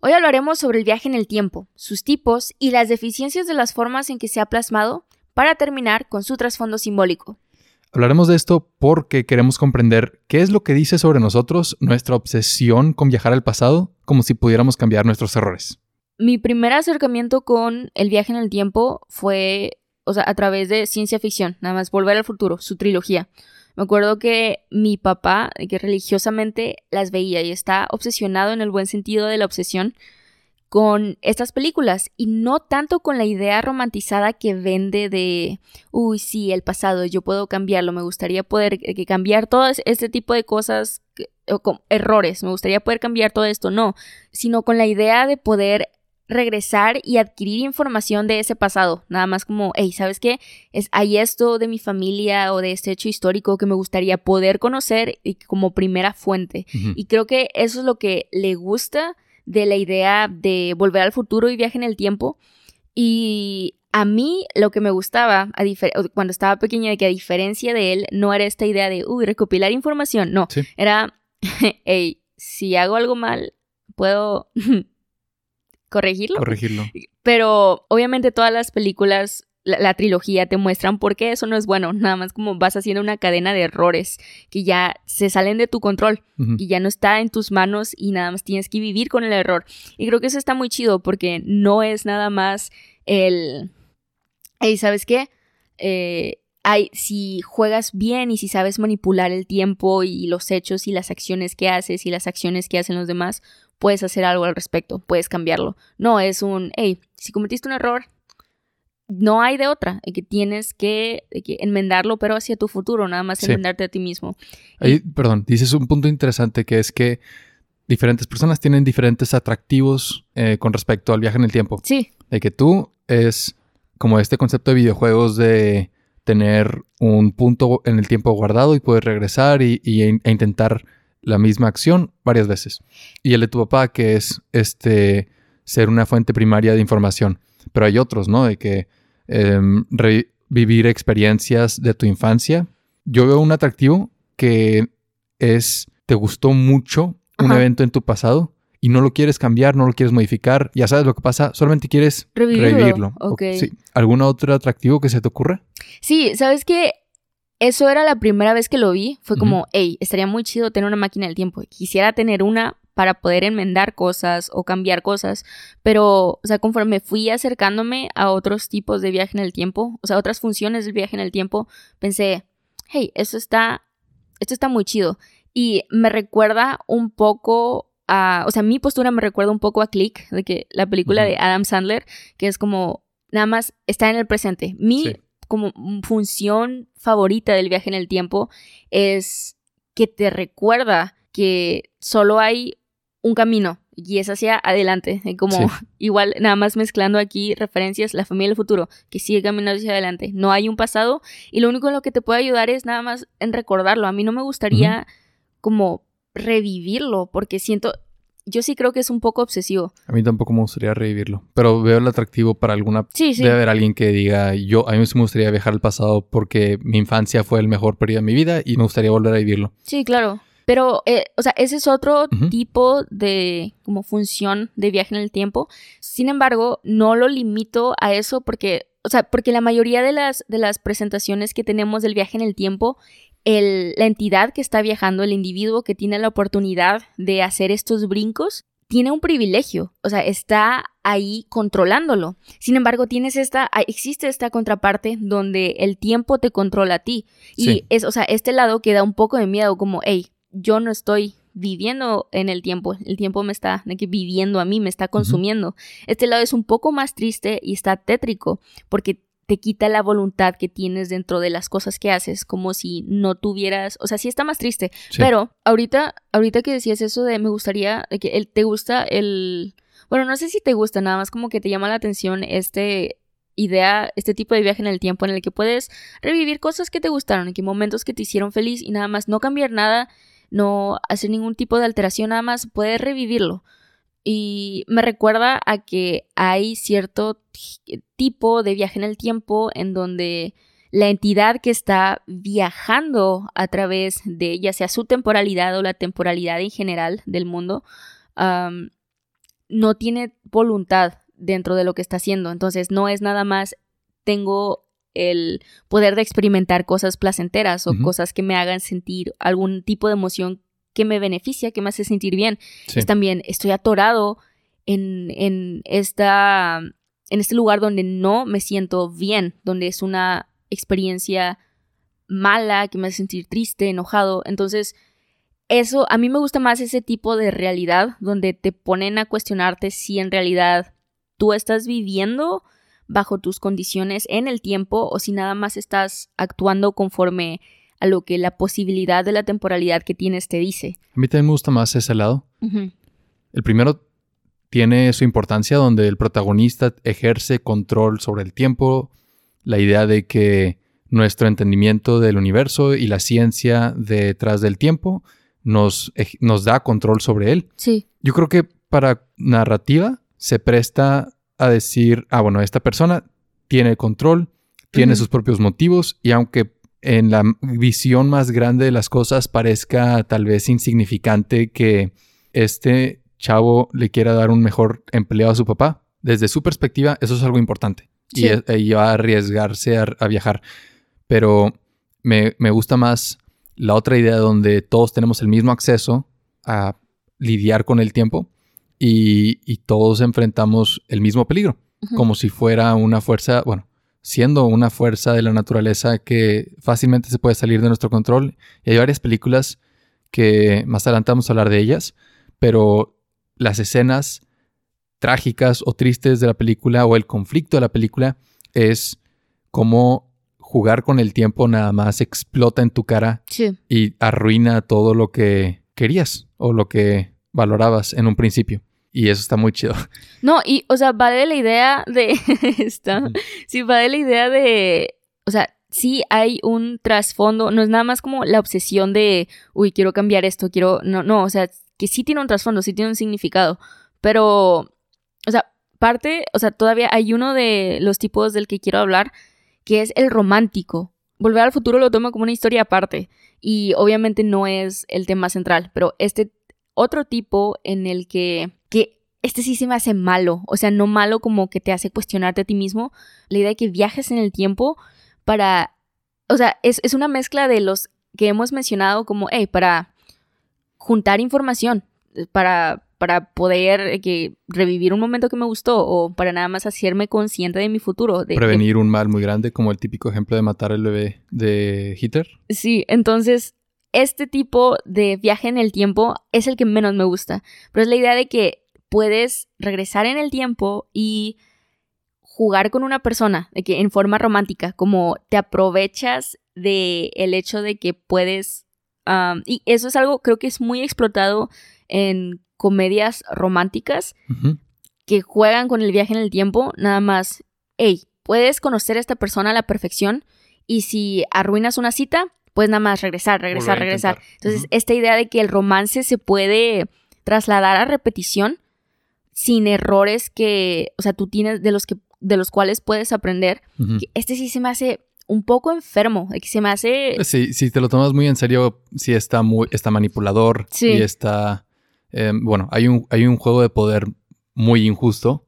Hoy hablaremos sobre el viaje en el tiempo, sus tipos y las deficiencias de las formas en que se ha plasmado, para terminar con su trasfondo simbólico. Hablaremos de esto porque queremos comprender qué es lo que dice sobre nosotros nuestra obsesión con viajar al pasado, como si pudiéramos cambiar nuestros errores. Mi primer acercamiento con el viaje en el tiempo fue, o sea, a través de ciencia ficción, nada más Volver al Futuro, su trilogía. Me acuerdo que mi papá, que religiosamente las veía y está obsesionado en el buen sentido de la obsesión con estas películas y no tanto con la idea romantizada que vende de, uy, sí, el pasado, yo puedo cambiarlo, me gustaría poder eh, cambiar todo este tipo de cosas, o errores, me gustaría poder cambiar todo esto, no, sino con la idea de poder regresar y adquirir información de ese pasado. Nada más como, hey, ¿sabes qué? Es, hay esto de mi familia o de este hecho histórico que me gustaría poder conocer y como primera fuente. Y creo que eso es lo que le gusta de la idea de volver al futuro y viaje en el tiempo. Y a mí lo que me gustaba cuando estaba pequeña, de que a diferencia de él, no era esta idea de, uy, recopilar información. No, era, hey, si hago algo mal, puedo corregirlo. Corregirlo. Pero obviamente todas las películas, la, trilogía te muestran por qué eso no es bueno. Nada más como vas haciendo una cadena de errores que ya se salen de tu control y ya no está en tus manos y nada más tienes que vivir con el error. Y creo que eso está muy chido porque no es nada más el... Hey, ¿sabes qué? Eh, hay, si juegas bien y si sabes manipular el tiempo y los hechos y las acciones que haces y las acciones que hacen los demás, puedes hacer algo al respecto, puedes cambiarlo. No es un, hey, si cometiste un error, no hay de otra, que tienes que, enmendarlo, pero hacia tu futuro, nada más enmendarte a ti mismo. Ahí, perdón, dices un punto interesante que es que diferentes personas tienen diferentes atractivos eh, con respecto al viaje en el tiempo. Sí. De que tú es como este concepto de videojuegos de tener un punto en el tiempo guardado y poder regresar y, e intentar la misma acción varias veces. Y el de tu papá, que es este ser una fuente primaria de información. Pero hay otros, ¿no? De que em, revivir experiencias de tu infancia. Yo veo un atractivo que es, te gustó mucho un evento en tu pasado y no lo quieres cambiar, no lo quieres modificar, ya sabes lo que pasa, solamente quieres revivirlo. Sí. ¿Algún otro atractivo que se te ocurra? Sí, sabes que eso era la primera vez que lo vi. Fue como, hey, estaría muy chido tener una máquina del tiempo. Quisiera tener una para poder enmendar cosas o cambiar cosas. Pero, o sea, conforme fui acercándome a otros tipos de viaje en el tiempo, o sea, otras funciones del viaje en el tiempo, pensé, hey, esto está, esto está muy chido. Y me recuerda un poco a, o sea, mi postura me recuerda un poco a Click, de que la película de Adam Sandler, que es como, nada más está en el presente. Mi como función favorita del viaje en el tiempo es que te recuerda que solo hay un camino y es hacia adelante, como igual nada más mezclando aquí referencias, la familia del futuro, que sigue caminando hacia adelante, no hay un pasado y lo único en lo que te puede ayudar es nada más en recordarlo, a mí no me gustaría como revivirlo porque siento, yo sí creo que es un poco obsesivo. A mí tampoco me gustaría revivirlo, pero veo el atractivo para alguna... Sí, sí. Debe haber alguien que diga, yo, a mí me gustaría viajar al pasado porque mi infancia fue el mejor periodo de mi vida y me gustaría volver a vivirlo. Sí, claro. Pero, eh, o sea, ese es otro tipo de como función de viaje en el tiempo. Sin embargo, no lo limito a eso porque, o sea, porque la mayoría de las, de las presentaciones que tenemos del viaje en el tiempo la entidad que está viajando, el individuo que tiene la oportunidad de hacer estos brincos, tiene un privilegio, o sea, está ahí controlándolo. Sin embargo, tienes esta, existe esta contraparte donde el tiempo te controla a ti. Y es, o sea, este lado que da un poco de miedo, como, hey, yo no estoy viviendo en el tiempo, el tiempo me está viviendo a mí, me está consumiendo. Este lado es un poco más triste y está tétrico, porque te quita la voluntad que tienes dentro de las cosas que haces, como si no tuvieras, o sea, sí está más triste, pero ahorita, ahorita que decías eso de me gustaría, que el, te gusta el, bueno, no sé si te gusta, nada más como que te llama la atención este, idea, este tipo de viaje en el tiempo en el que puedes revivir cosas que te gustaron, en que momentos que te hicieron feliz y nada más no cambiar nada, no hacer ningún tipo de alteración, nada más puedes revivirlo. Y me recuerda a que hay cierto tipo de viaje en el tiempo en donde la entidad que está viajando a través de ya sea su temporalidad o la temporalidad en general del mundo, no tiene voluntad dentro de lo que está haciendo. Entonces no es nada más tengo el poder de experimentar cosas placenteras o cosas que me hagan sentir algún tipo de emoción que me beneficia, que me hace sentir bien. Es también estoy atorado en, en, esta, en este lugar donde no me siento bien, donde es una experiencia mala, que me hace sentir triste, enojado. Entonces, eso, a mí me gusta más ese tipo de realidad donde te ponen a cuestionarte si en realidad tú estás viviendo bajo tus condiciones en el tiempo o si nada más estás actuando conforme a lo que la posibilidad de la temporalidad que tienes te dice. A mí también me gusta más ese lado. El primero tiene su importancia donde el protagonista ejerce control sobre el tiempo, la idea de que nuestro entendimiento del universo y la ciencia detrás del tiempo nos, nos da control sobre él. Sí. Yo creo que para narrativa se presta a decir, ah, bueno, esta persona tiene control, tiene sus propios motivos y aunque en la visión más grande de las cosas parezca tal vez insignificante que este chavo le quiera dar un mejor empleo a su papá, desde su perspectiva eso es algo importante. Y, va a arriesgarse a, viajar. Pero me, gusta más la otra idea donde todos tenemos el mismo acceso a lidiar con el tiempo y, todos enfrentamos el mismo peligro, como si fuera una fuerza, bueno, siendo una fuerza de la naturaleza que fácilmente se puede salir de nuestro control. Y hay varias películas que más adelante vamos a hablar de ellas, pero las escenas trágicas o tristes de la película o el conflicto de la película es cómo jugar con el tiempo nada más explota en tu cara y arruina todo lo que querías o lo que valorabas en un principio. Y eso está muy chido. No, y, o sea, va de la idea de. esta, sí, va de la idea de. O sea, sí hay un trasfondo. No es nada más como la obsesión de. Uy, quiero cambiar esto, quiero. No, no, o sea, que sí tiene un trasfondo, sí tiene un significado. Pero o sea, parte, o sea, todavía hay uno de los tipos del que quiero hablar, que es el romántico. Volver al futuro lo tomo como una historia aparte y obviamente no es el tema central, pero este otro tipo en el que, que este sí se me hace malo, o sea, no malo como que te hace cuestionarte a ti mismo, la idea de que viajes en el tiempo para, o sea, es, es una mezcla de los que hemos mencionado como, hey, para juntar información, para para poder que revivir un momento que me gustó o para nada más hacerme consciente de mi futuro. De Prevenir un mal muy grande, como el típico ejemplo de matar al bebé de Hitler. Sí, entonces este tipo de viaje en el tiempo es el que menos me gusta, pero es la idea de que puedes regresar en el tiempo y jugar con una persona, de que en forma romántica, como te aprovechas de el hecho de que puedes y eso es algo creo que es muy explotado en comedias románticas que juegan con el viaje en el tiempo, nada más, hey, puedes conocer a esta persona a la perfección y si arruinas una cita, pues nada más regresar, regresar, regresar. Entonces, esta idea de que el romance se puede trasladar a repetición sin errores que, o sea, tú tienes de los que de los cuales puedes aprender. Este sí se me hace un poco enfermo, que se me hace Sí, si te lo tomas muy en serio, sí está muy está manipulador sí. y está Em, bueno, hay un, hay un juego de poder muy injusto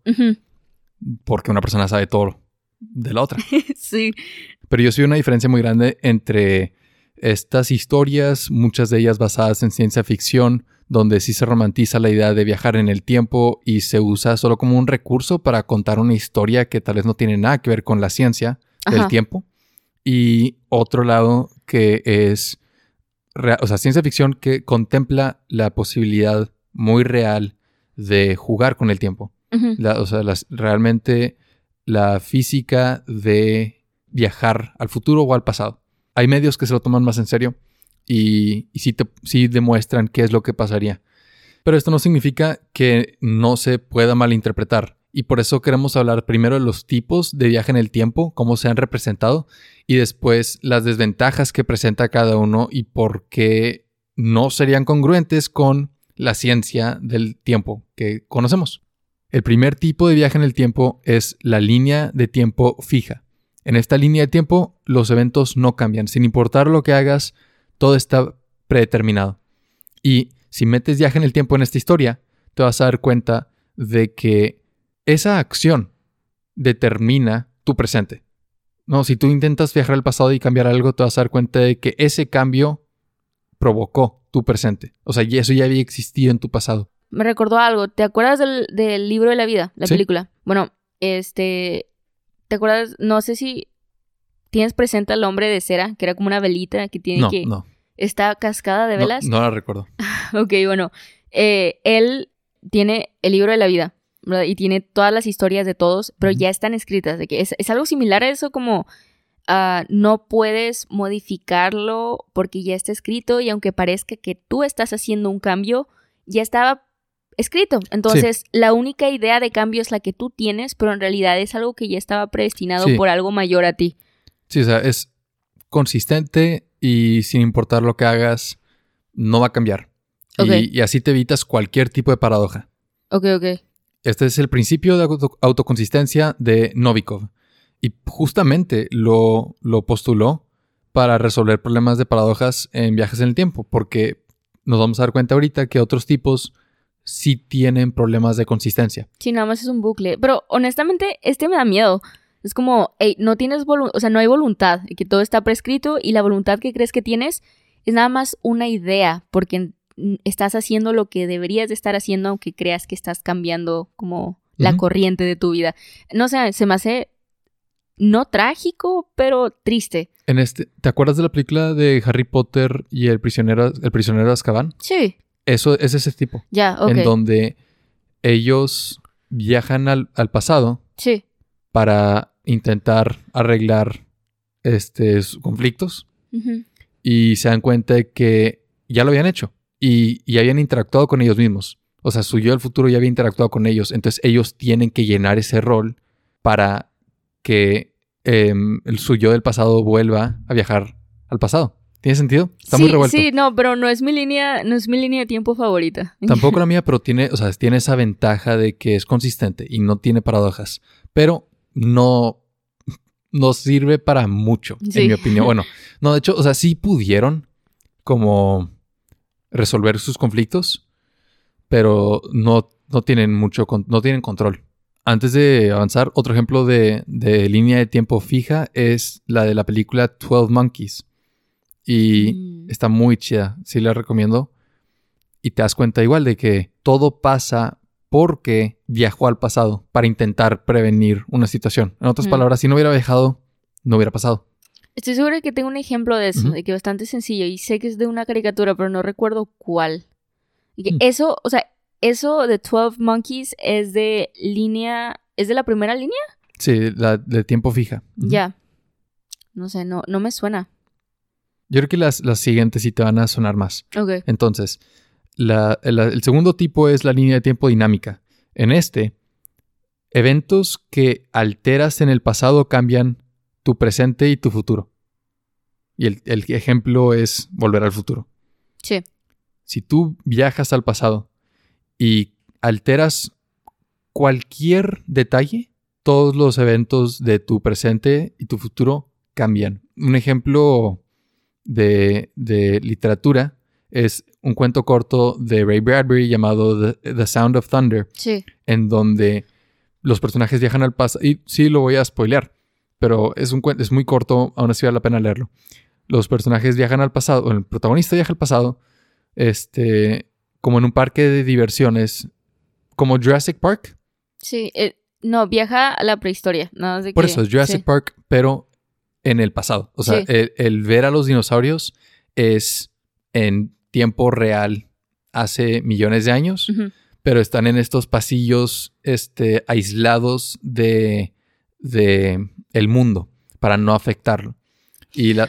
porque una persona sabe todo de la otra. sí. Pero yo soy una diferencia muy grande entre estas historias, muchas de ellas basadas en ciencia ficción, donde sí se romantiza la idea de viajar en el tiempo y se usa solo como un recurso para contar una historia que tal vez no tiene nada que ver con la ciencia del tiempo. Y otro lado que es, o sea, ciencia ficción que contempla la posibilidad muy real de jugar con el tiempo. o sea, realmente la física de viajar al futuro o al pasado. Hay medios que se lo toman más en serio y, y sí, demuestran qué es lo que pasaría. Pero esto no significa que no se pueda malinterpretar. Y por eso queremos hablar primero de los tipos de viaje en el tiempo, cómo se han representado, y después las desventajas que presenta cada uno y por qué no serían congruentes con la ciencia del tiempo que conocemos. El primer tipo de viaje en el tiempo es la línea de tiempo fija. En esta línea de tiempo los eventos no cambian. Sin importar lo que hagas, todo está predeterminado. Y si metes viaje en el tiempo en esta historia, te vas a dar cuenta de que esa acción determina tu presente. No, si tú intentas viajar al pasado y cambiar algo, te vas a dar cuenta de que ese cambio provocó tu presente. O sea, y eso ya había existido en tu pasado. Me recordó algo. ¿Te acuerdas del, libro de la vida, la película? Bueno, este. ¿Te acuerdas? No sé si tienes presente al hombre de cera, que era como una velita que tiene que. No. ¿Está cascada de velas? No, la recuerdo. ok, bueno. Eh, él tiene el libro de la vida. Y tiene todas las historias de todos, pero ya están escritas. De que es, es algo similar a eso como Ah, no puedes modificarlo porque ya está escrito y aunque parezca que tú estás haciendo un cambio, ya estaba escrito. Entonces, la única idea de cambio es la que tú tienes, pero en realidad es algo que ya estaba predestinado por algo mayor a ti. Sí, o sea, es consistente y sin importar lo que hagas, no va a cambiar. Y, así te evitas cualquier tipo de paradoja. Ok, ok. Este es el principio de autoconsistencia de Novikov. Y justamente lo, lo postuló para resolver problemas de paradojas en viajes en el tiempo, porque nos vamos a dar cuenta ahorita que otros tipos sí tienen problemas de consistencia. Sí, nada más es un bucle. Pero honestamente, este me da miedo. Es como, hey, no tienes voluntad, o sea, no hay voluntad, y que todo está prescrito y la voluntad que crees que tienes es nada más una idea, porque estás haciendo lo que deberías de estar haciendo, aunque creas que estás cambiando como la corriente de tu vida. No sé, se me hace no trágico, pero triste. En este, ¿te acuerdas de la película de Harry Potter y el prisionero, el prisionero de Azkaban? Sí. Eso es ese tipo. Ya, ok. En donde ellos viajan al, pasado. Sí. Para intentar arreglar este, conflictos. Y se dan cuenta de que ya lo habían hecho. Y, y habían interactuado con ellos mismos. O sea, su yo del futuro ya había interactuado con ellos. Entonces ellos tienen que llenar ese rol para que em, el suyo del pasado vuelva a viajar al pasado. ¿Tiene sentido? Está muy revuelto. Sí, no, pero no es mi línea, no es mi línea de tiempo favorita. Tampoco la mía, pero tiene, o sea, tiene esa ventaja de que es consistente y no tiene paradojas. Pero no, no sirve para mucho, en mi opinión. Bueno, no, de hecho, o sea, sí pudieron como resolver sus conflictos, pero no, no tienen mucho, no tienen control. Antes de avanzar, otro ejemplo de, línea de tiempo fija es la de la película 12 Monkeys. Y mm. está muy chida, sí la recomiendo. Y te das cuenta igual de que todo pasa porque viajó al pasado para intentar prevenir una situación. En otras mm. palabras, si no hubiera viajado, no hubiera pasado. Estoy segura de que tengo un ejemplo de eso, de que es bastante sencillo. Y sé que es de una caricatura, pero no recuerdo cuál. Y que mm. eso, o sea, eso de 12 Monkeys es de línea. ¿Es de la primera línea? Sí, la de tiempo fija. Ya. No sé, no, no me suena. Yo creo que las, las siguientes sí te van a sonar más. Ok. Entonces, el segundo tipo es la línea de tiempo dinámica. En este, eventos que alteras en el pasado cambian tu presente y tu futuro. Y el, el ejemplo es volver al futuro. Sí. Si tú viajas al pasado y alteras cualquier detalle, todos los eventos de tu presente y tu futuro cambian. Un ejemplo de, literatura es un cuento corto de Ray Bradbury llamado The, Sound of Thunder, en donde los personajes viajan al pasado. Y sí, lo voy a spoilear, pero es, un, es muy corto, aún así vale la pena leerlo. Los personajes viajan al pasado, el protagonista viaja al pasado, este, como en un parque de diversiones, como Jurassic Park. Sí, eh, no, viaja a la prehistoria. No, Por eso, es Jurassic Park, pero en el pasado. O sea, el, ver a los dinosaurios es en tiempo real hace millones de años, pero están en estos pasillos este, aislados de, de el mundo para no afectarlo.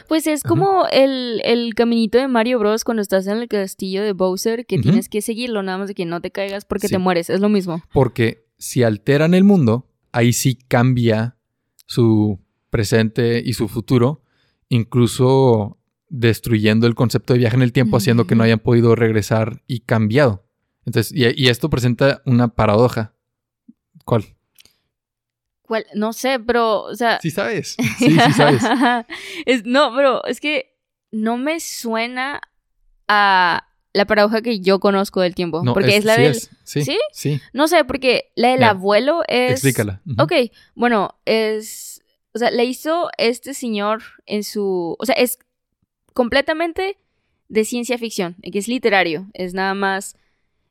Pues es como el, caminito de Mario Bros. cuando estás en el castillo de Bowser, que tienes que seguirlo, nada más de que no te caigas porque te mueres. Es lo mismo. Porque si alteran el mundo, ahí sí cambia su presente y su futuro, incluso destruyendo el concepto de viaje en el tiempo, haciendo que no hayan podido regresar y cambiado. Entonces, y, esto presenta una paradoja. ¿Cuál? ¿Cuál? No sé, pero, o sea... Sí sabes. Sí, sí sabes. no, pero es que no me suena a la paradoja que yo conozco del tiempo. porque es, la del. Sí, sí, sí, No sé, porque la del abuelo es. Explícala. Ok, bueno, es. O sea, le hizo este señor en su. O sea, es completamente de ciencia ficción, que es literario. Es nada más.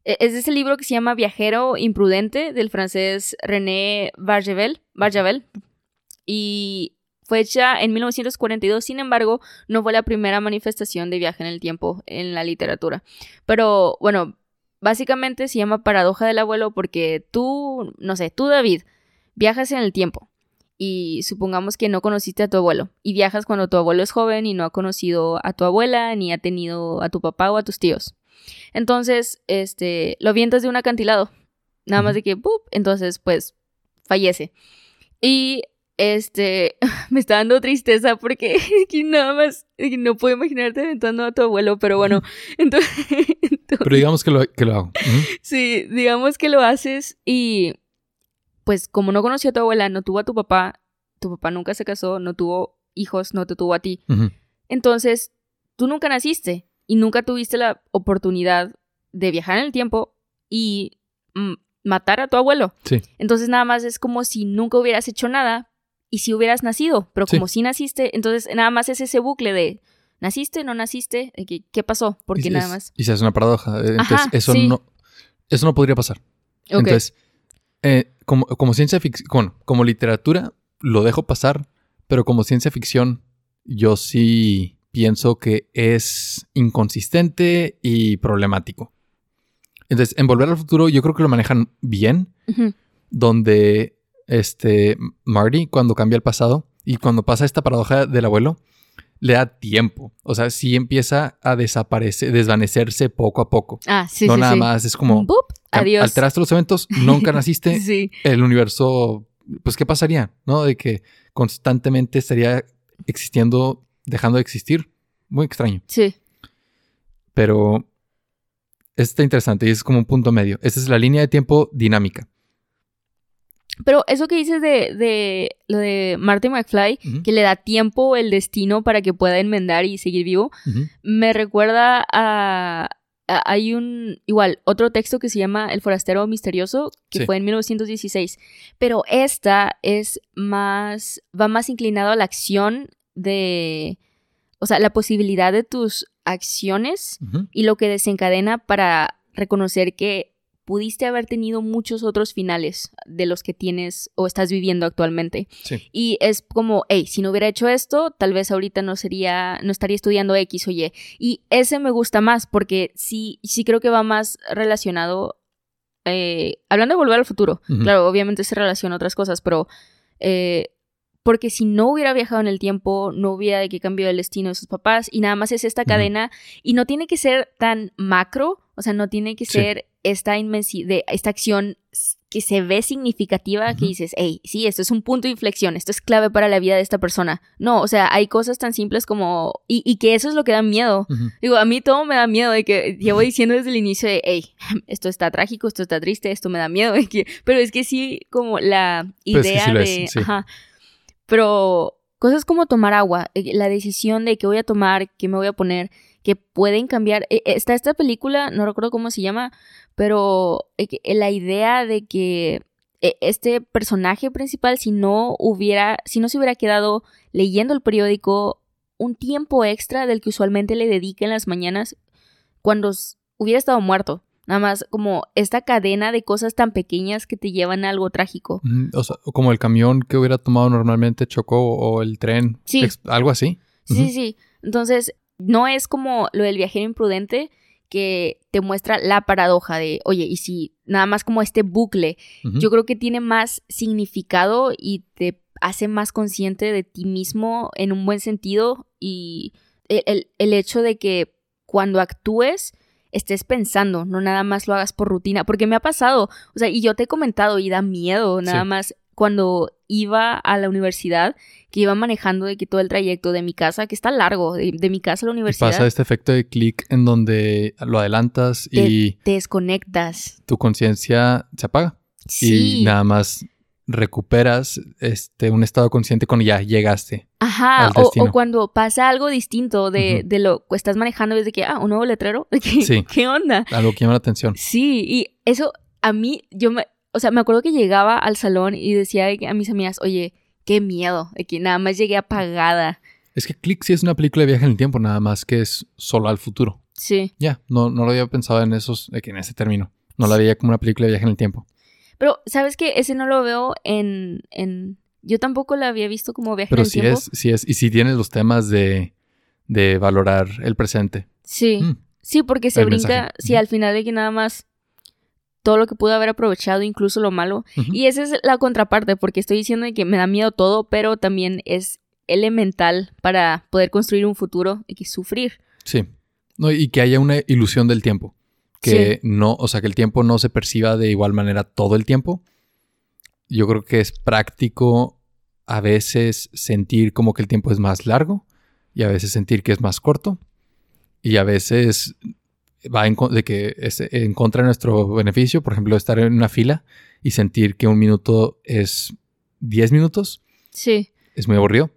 E, es de ese libro que se llama Viajero Imprudente del francés René Barjavel. Barjavel. Y fue hecha en 1942, sin embargo, no fue la primera manifestación de viaje en el tiempo en la literatura. Pero bueno, básicamente se llama paradoja del abuelo porque tú, no sé, tú David, viajas en el tiempo y supongamos que no conociste a tu abuelo y viajas cuando tu abuelo es joven y no ha conocido a tu abuela ni ha tenido a tu papá o a tus tíos. Entonces, este, lo vientas de un acantilado, nada más de que, ¡pup! entonces, pues, fallece. Y este, me está dando tristeza porque nada más no puedo imaginarte aventando a tu abuelo, pero bueno, entonces... pero digamos que lo, que lo hago. Sí, digamos que lo haces y pues como no conoció a tu abuela, no tuvo a tu papá, tu papá nunca se casó, no tuvo hijos, no te tuvo a ti. Entonces, tú nunca naciste y nunca tuviste la oportunidad de viajar en el tiempo y mm, matar a tu abuelo. Sí. Entonces nada más es como si nunca hubieras hecho nada, y si hubieras nacido, pero como si naciste, entonces nada más es ese bucle de naciste, no naciste, ¿qué, pasó? Porque nada más. Y se hace una paradoja. Eh, entonces, eso no eso no podría pasar. Entonces, eh, como, como ciencia ficción, como literatura, lo dejo pasar, pero como ciencia ficción, yo sí pienso que es inconsistente y problemático. Entonces, en Volver al Futuro, yo creo que lo manejan bien, donde este, Marty cuando cambia el pasado y cuando pasa esta paradoja del abuelo, le da tiempo. O sea, sí empieza a desaparecer, desvanecerse poco a poco. Ah, sí, no nada más, es como... Adiós. Alteraste los eventos, nunca naciste. sí. El universo, pues, ¿qué pasaría? ¿No? De que constantemente estaría existiendo, dejando de existir. Muy extraño. Sí. Pero está interesante y es como un punto medio. Esa es la línea de tiempo dinámica. Pero eso que dices de, de lo de Marty McFly, que le da tiempo el destino para que pueda enmendar y seguir vivo, me recuerda a, Hay un. Igual, otro texto que se llama El Forastero Misterioso, que fue en 1916. Pero esta es más. va más inclinado a la acción de. O sea, la posibilidad de tus acciones y lo que desencadena para reconocer que pudiste haber tenido muchos otros finales de los que tienes o estás viviendo actualmente. Y es como, hey, si no hubiera hecho esto, tal vez ahorita no sería, no estaría estudiando X o Y. Y ese me gusta más porque sí, sí creo que va más relacionado, eh, hablando de volver al futuro, claro, obviamente se relaciona a otras cosas, pero... Eh, porque si no hubiera viajado en el tiempo, no hubiera de qué cambió el destino de sus papás y nada más es esta cadena y no tiene que ser tan macro, o sea, no tiene que ser esta inmensidad, esta acción que se ve significativa, que dices, hey, sí, esto es un punto de inflexión, esto es clave para la vida de esta persona. No, o sea, hay cosas tan simples como, y, que eso es lo que da miedo. Digo, a mí todo me da miedo de que llevo diciendo desde el inicio de, hey, esto está trágico, esto está triste, esto me da miedo, que, pero es que sí, como la idea de, ajá, pero cosas como tomar agua, eh, la decisión de qué voy a tomar, qué me voy a poner, que pueden cambiar. E, e, está esta película, no recuerdo cómo se llama, pero eh, eh, la idea de que este personaje principal, si no hubiera, si no se hubiera quedado leyendo el periódico un tiempo extra del que usualmente le dedica en las mañanas, cuando hubiera estado muerto. Nada más como esta cadena de cosas tan pequeñas que te llevan a algo trágico. o sea, como el camión que hubiera tomado normalmente chocó o el tren. Sí. Algo así. Sí, sí. Entonces, no es como lo del viajero imprudente que te muestra la paradoja de, oye, y si nada más como este bucle, yo creo que tiene más significado y te hace más consciente de ti mismo en un buen sentido y el, el hecho de que cuando actúes estés pensando, no nada más lo hagas por rutina, porque me ha pasado, o sea, y yo te he comentado y da miedo nada Sí. más cuando iba a la universidad, que iba manejando de que todo el trayecto de mi casa, que está largo, de, de mi casa a la universidad, pasa este efecto de clic en donde lo adelantas y te desconectas. tu conciencia se apaga. Sí. Y nada más recuperas este, un estado consciente cuando ya llegaste. Ajá, al o, cuando pasa algo distinto de, lo que estás manejando, es de que, ah, un nuevo letrero, Sí. ¿qué onda? Algo que llama la atención. Sí, y eso a mí, yo me, o sea, me acuerdo que llegaba al salón y decía a mis amigas, oye, qué miedo, de que nada más llegué apagada. Es que Click sí es una película de viaje en el tiempo, nada más que es solo al futuro. Sí, Ya, no, no lo había pensado en esos, en ese término. No la veía como una película de viaje en el tiempo. pero ¿sabes qué? Ese no lo veo en, en... Yo tampoco la había visto como viaje Pero en el sí tiempo. es, sí es, y sí tienes los temas de, de valorar el presente. Sí, Mm, sí, porque se el brinca, mensaje. sí, al final de que nada más todo lo que pude haber aprovechado, incluso lo malo. Y esa es la contraparte, porque estoy diciendo que me da miedo todo, pero también es elemental para poder construir un futuro y que sufrir. Sí. No, y que haya una ilusión del tiempo. Que no, o sea, que el tiempo no se perciba de igual manera todo el tiempo. Yo creo que es práctico a veces sentir como que el tiempo es más largo y a veces sentir que es más corto y a veces va en, con- de que es en contra de nuestro beneficio, por ejemplo, estar en una fila y sentir que un minuto es 10 minutos Sí. es muy aburrido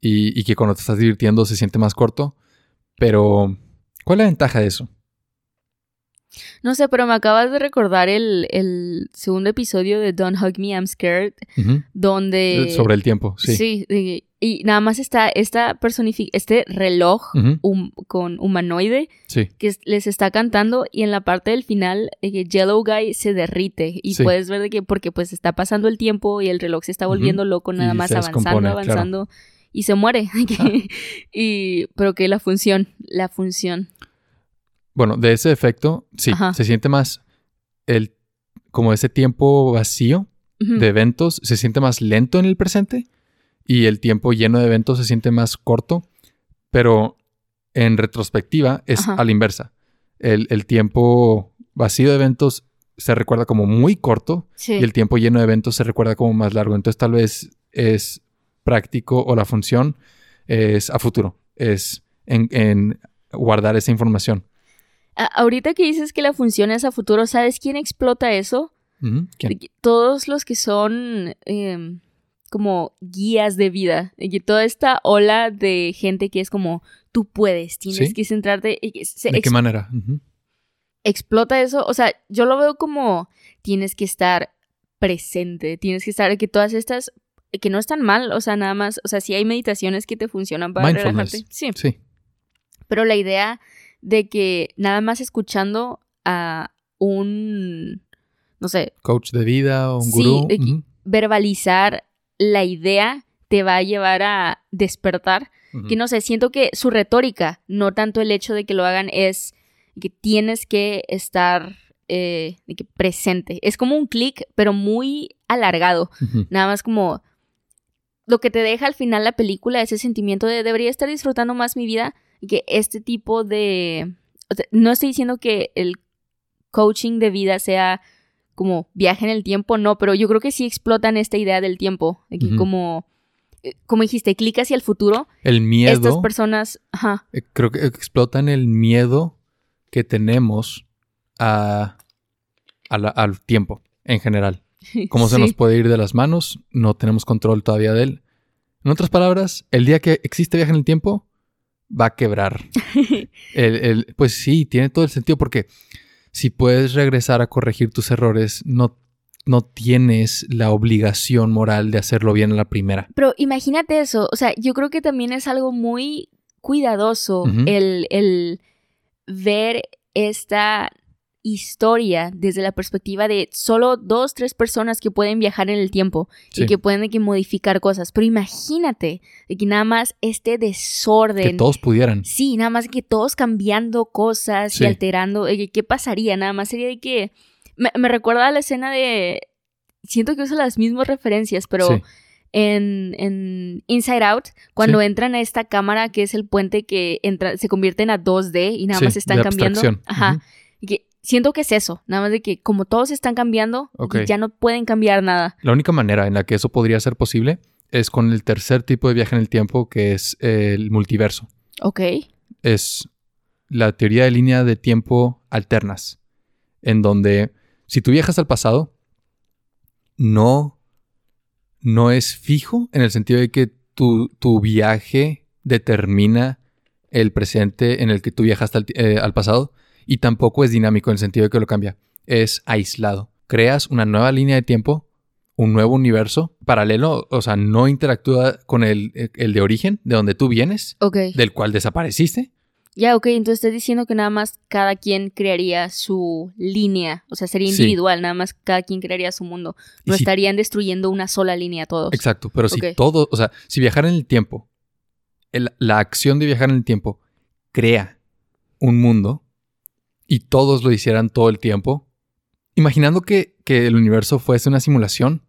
y, y que cuando te estás divirtiendo se siente más corto. Pero, ¿cuál es la ventaja de eso? No sé, pero me acabas de recordar el, el segundo episodio de Don't Hug Me, I'm Scared, donde... Sobre el tiempo, sí. Sí, y nada más está esta este reloj hum- con humanoide Sí, que es- les está cantando y en la parte del final eh, Yellow Guy se derrite y Sí. puedes ver de que porque pues está pasando el tiempo y el reloj se está volviendo loco nada Y más avanzando, claro. avanzando y se muere. y pero que la función, la función. Bueno, de ese efecto, sí, Ajá. se siente más el como ese tiempo vacío de eventos, se siente más lento en el presente y el tiempo lleno de eventos se siente más corto, pero en retrospectiva es Ajá. a la inversa. El, el tiempo vacío de eventos se recuerda como muy corto Sí. y el tiempo lleno de eventos se recuerda como más largo. Entonces tal vez es práctico o la función es a futuro, es en, en guardar esa información. A- ahorita que dices que la función es a futuro, ¿sabes quién explota eso? Todos los que son em, como guías de vida, que toda esta ola de gente que es como tú puedes, tienes Sí. que centrarte, y se ¿De qué manera? Explota eso, o sea, yo lo veo como tienes que estar presente, tienes que estar, que todas estas, que no están mal, o sea, nada más, o sea, sí hay meditaciones que te funcionan para relajarte, sí, Sí. pero la idea de que nada más escuchando a un, no sé, Coach de vida o un Sí, gurú. verbalizar la idea te va a llevar a despertar. Que no sé, siento que su retórica, no tanto el hecho de que lo hagan, es que tienes que estar eh, que presente. Es como un clic, pero muy alargado. Nada más como lo que te deja al final la película, ese sentimiento de debería estar disfrutando más mi vida. Que este tipo de... o sea, no estoy diciendo que el coaching de vida sea como viaje en el tiempo, no, pero yo creo que sí explotan esta idea del tiempo. Ujú. como, eh, como dijiste, clic hacia el futuro. El miedo. Estas personas, ajá, eh, Creo que explotan el miedo que tenemos a, a la- al tiempo en general. Cómo se nos puede ir de las manos, no tenemos control todavía de él. En otras palabras, el día que existe viaje en el tiempo, va a quebrar. El- el- pues sí, tiene todo el sentido porque si puedes regresar a corregir tus errores, no, no tienes la obligación moral de hacerlo bien a la primera. Pero imagínate eso, o sea, yo creo que también es algo muy cuidadoso el, el ver esta historia desde la perspectiva de solo dos, tres personas que pueden viajar en el tiempo Sí. y que pueden de que modificar cosas. Pero imagínate de que nada más este desorden. Que todos pudieran. Sí, nada más que todos cambiando cosas Sí. y alterando. ¿Qué pasaría? Nada más sería de que. Me, me recuerda a la escena de. Siento que uso las mismas referencias, pero Sí. en, en Inside Out, cuando Sí. entran a esta cámara que es el puente que entra, se convierten a 2D y nada Sí, más están de cambiando. Ajá. Ujú. Y que siento que es eso, nada más de que como todos están cambiando, ya no pueden cambiar nada. La única manera en la que eso podría ser posible es con el tercer tipo de viaje en el tiempo, que es el multiverso. Ok. Es la teoría de línea de tiempo alternas, en donde si tú viajas al pasado, no, no es fijo en el sentido de que tu, tu viaje determina el presente en el que tú viajaste al, eh, al pasado y tampoco es dinámico en el sentido de que lo cambia. Es aislado. Creas una nueva línea de tiempo, un nuevo universo paralelo, o sea, no interactúa con el, el de origen, de donde tú vienes, Ok. del cual desapareciste. Ya, ok, entonces estás diciendo que nada más cada quien crearía su línea, o sea, sería Sí. individual, nada más cada quien crearía su mundo. No si- estarían destruyendo una sola línea todos. Exacto, pero si todo, o sea, si viajar en el tiempo, el- la acción de viajar en el tiempo crea un mundo y todos lo hicieran todo el tiempo, imaginando que, que el universo fuese una simulación,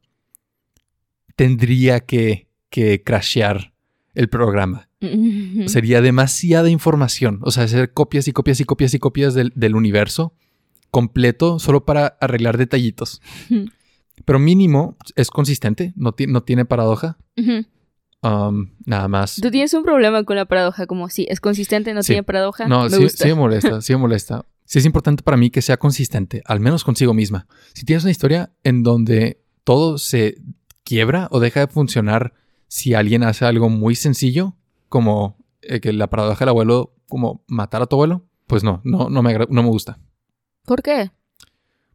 tendría que, que crashear el programa. Sería demasiada información, o sea, hacer copias y copias y copias y copias del, del universo completo solo para arreglar detallitos. Pero mínimo es consistente, no, no tiene paradoja. Um, nada más. Tú tienes un problema con la paradoja, como si es consistente, no Sí. tiene paradoja. No, me sí, gusta. sí me molesta, sí me molesta. Sí es importante para mí que sea consistente, al menos consigo misma. Si tienes una historia en donde todo se quiebra o deja de funcionar si alguien hace algo muy sencillo, como eh, que la paradoja del abuelo, como matar a tu abuelo, pues no, no, no, me, no me gusta. ¿Por qué?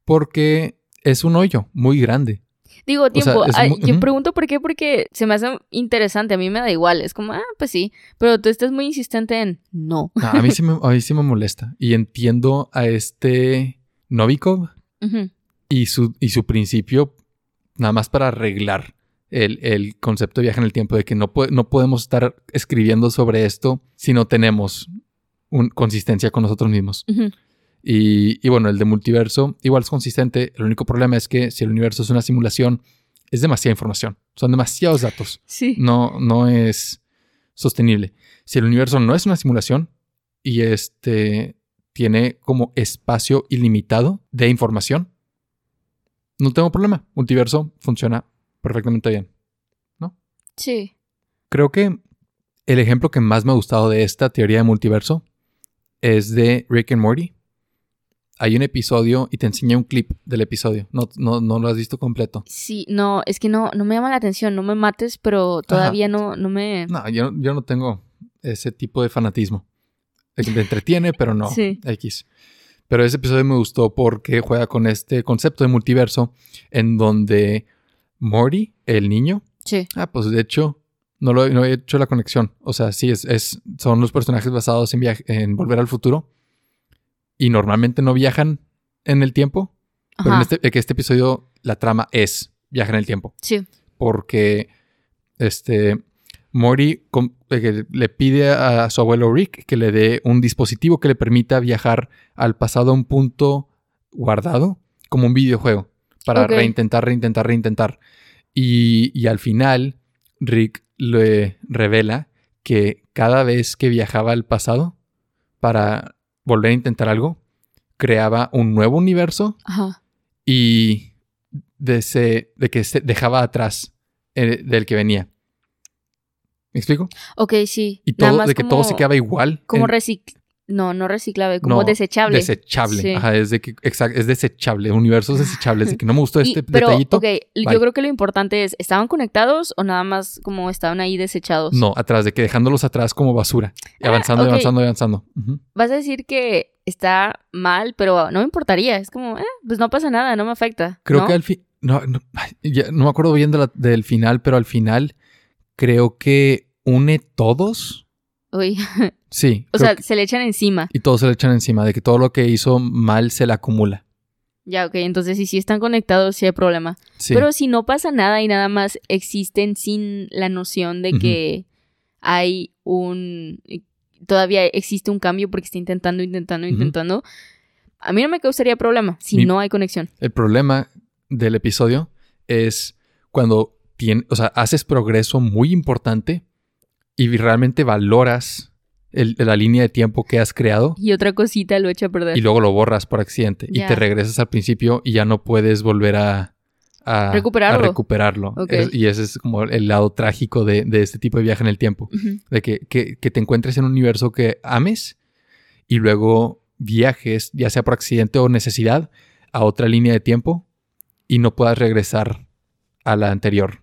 Porque es un hoyo muy grande. Digo, tiempo. mu- yo pregunto por qué, porque se me hace interesante. A mí me da igual. Es como, ah, pues sí. Pero tú estás muy insistente en no. No, a, mí sí me, a mí sí me molesta. Y entiendo a este Novikov y su, y su principio nada más para arreglar el, el concepto de viaje en el tiempo, de que no, no podemos estar escribiendo sobre esto si no tenemos un, consistencia con nosotros mismos. Y, y bueno, el de multiverso igual es consistente. El único problema es que si el universo es una simulación, es demasiada información. Son demasiados datos. Sí. No, no es sostenible. Si el universo no es una simulación y este tiene como espacio ilimitado de información, no tengo problema. Multiverso funciona perfectamente bien. Sí. Creo que el ejemplo que más me ha gustado de esta teoría de multiverso es de Rick and Morty. Hay un episodio y te enseña un clip del episodio. No, no, no lo has visto completo. Sí, no, es que no, no me llama la atención, no me mates, pero todavía no, no me. No, yo, yo no tengo ese tipo de fanatismo. Me entretiene, pero no. Sí. X. Pero ese episodio me gustó porque juega con este concepto de multiverso en donde Morty, el niño, Sí. ah, pues de hecho, no, lo, no he hecho la conexión. O sea, sí, es, es, son los personajes basados en, viaje, en Volver al Futuro y normalmente no viajan en el tiempo. Pero en este, este episodio, la trama es viajar en el tiempo Sí. porque este Mori eh, le pide a su abuelo Rick que le dé un dispositivo que le permita viajar al pasado a un punto guardado como un videojuego para reintentar, reintentar, reintentar. Y, y al final Rick le revela que cada vez que viajaba al pasado para volver a intentar algo, creaba un nuevo universo Ajá. y de, ese, de que se dejaba atrás eh, del que venía. ¿Me explico? Ok, sí. Y todo, de que como, todo se quedaba igual. Como en- recic... No, no reciclable, como no, desechable. Desechable. Sí. Ajá, es de que, exacto, es desechable. Universos desechables. De que no me gustó Y- este pero, detallito. ok, bye. yo creo que lo importante es, ¿estaban conectados o nada más como estaban ahí desechados? No, atrás, de que dejándolos atrás como basura. Y Ah, avanzando, avanzando, avanzando. Vas a decir que está mal, pero no me importaría. Es como, eh, pues no pasa nada, no me afecta. Creo ¿no? que al fin. No, no, ya no me acuerdo bien de la- del final, pero al final creo que une todos. Uy, Sí. o sea, que- se le echan encima. y todos se le echan encima, de que todo lo que hizo mal se le acumula. Ya, ok, entonces si sí están conectados, sí hay problema. Sí. Pero si no pasa nada y nada más existen sin la noción de que hay un... Todavía existe un cambio porque está intentando, intentando, intentando. A mí no me causaría problema si Mi- no hay conexión. El problema del episodio es cuando tien- o sea, haces progreso muy importante y realmente valoras el- la línea de tiempo que has creado Y otra cosita lo echa a perder. y luego lo borras por accidente y te regresas al principio y ya no puedes volver a, a- Recuperarlo. a recuperarlo. Es- y ese es como el lado trágico de, de este tipo de viaje en el tiempo. De que, que- que te encuentres en un universo que ames y luego viajes, ya sea por accidente o necesidad, a otra línea de tiempo y no puedas regresar a la anterior.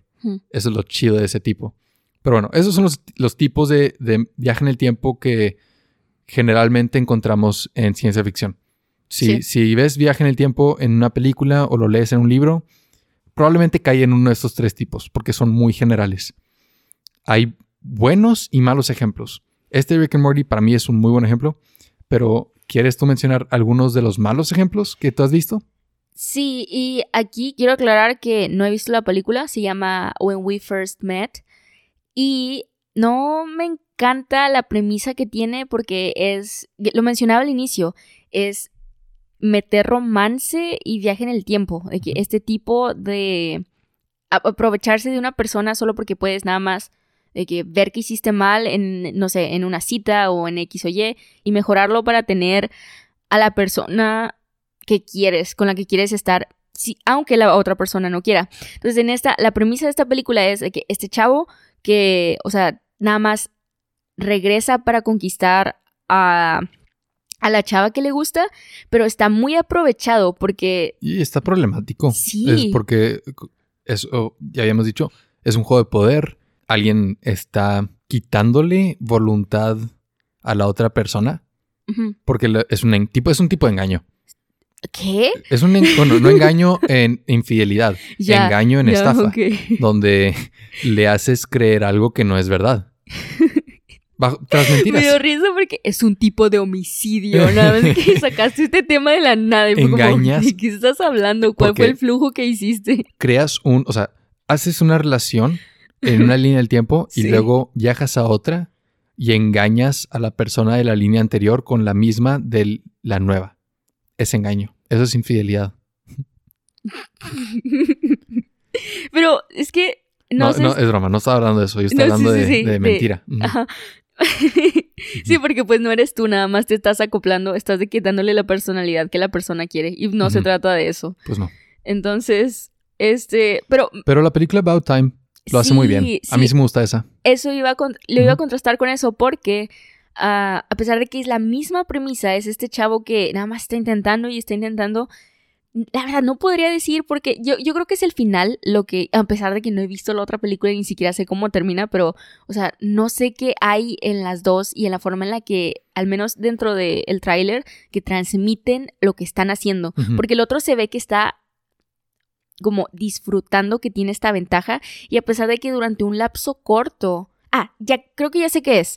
Eso es lo chido de ese tipo. Pero bueno, esos son los, los tipos de, de viaje en el tiempo que generalmente encontramos en ciencia ficción. Si, Sí. si ves viaje en el tiempo en una película o lo lees en un libro, probablemente cae en uno de estos tres tipos, porque son muy generales. Hay buenos y malos ejemplos. Este Rick and Morty para mí es un muy buen ejemplo, pero ¿quieres tú mencionar algunos de los malos ejemplos que tú has visto? Sí, y aquí quiero aclarar que no he visto la película, se llama When We First Met, y no me encanta la premisa que tiene porque es, lo mencionaba al inicio, es meter romance y viaje en el tiempo, este tipo de aprovecharse de una persona solo porque puedes nada más de que ver que hiciste mal en, no sé, en una cita o en X o Y y mejorarlo para tener a la persona que quieres, con la que quieres estar, sí, aunque la otra persona no quiera. Entonces, en esta, la premisa de esta película es de que este chavo que, o sea, nada más regresa para conquistar a, a la chava que le gusta, pero está muy aprovechado porque Y está problemático. Sí. Es porque, eso ya habíamos dicho, es un juego de poder. Alguien está quitándole voluntad a la otra persona porque es un, tipo, es un tipo de engaño. ¿Qué? Es un, en- bueno, no engaño en infidelidad, Ya, engaño en ya, estafa, donde le haces creer algo que no es verdad. Bajo, tras Me dio risa porque es un tipo de homicidio. Nada más que sacaste este tema de la nada. Y fue como, Engañas. ¿de qué estás hablando? ¿Cuál fue el flujo que hiciste? creas un, o sea, haces una relación en una línea del tiempo y Sí. luego viajas a otra y engañas a la persona de la línea anterior con la misma de la nueva. Es engaño. Eso es infidelidad. Pero es que no, No, sé. no, es broma, no estaba hablando de eso. Yo estaba No, hablando sí, de, sí, de de- mentira. Ajá. sí, porque pues no eres tú, nada más te estás acoplando, estás de que dándole la personalidad que la persona quiere y no se trata de eso. Pues no. Entonces, este, pero Pero la película About Time lo hace muy bien. A mí sí. me gusta esa. eso iba a, lo iba a contrastar con eso porque ah, a pesar de que es la misma premisa, es este chavo que nada más está intentando y está intentando. La verdad, no podría decir porque yo, yo creo que es el final lo que, a pesar de que no he visto la otra película y ni siquiera sé cómo termina, pero, o sea, no sé qué hay en las dos y en la forma en la que, al menos dentro del tráiler, que transmiten lo que están haciendo. Porque el otro se ve que está como disfrutando que tiene esta ventaja y a pesar de que durante un lapso corto, ah, ya creo que ya sé qué es,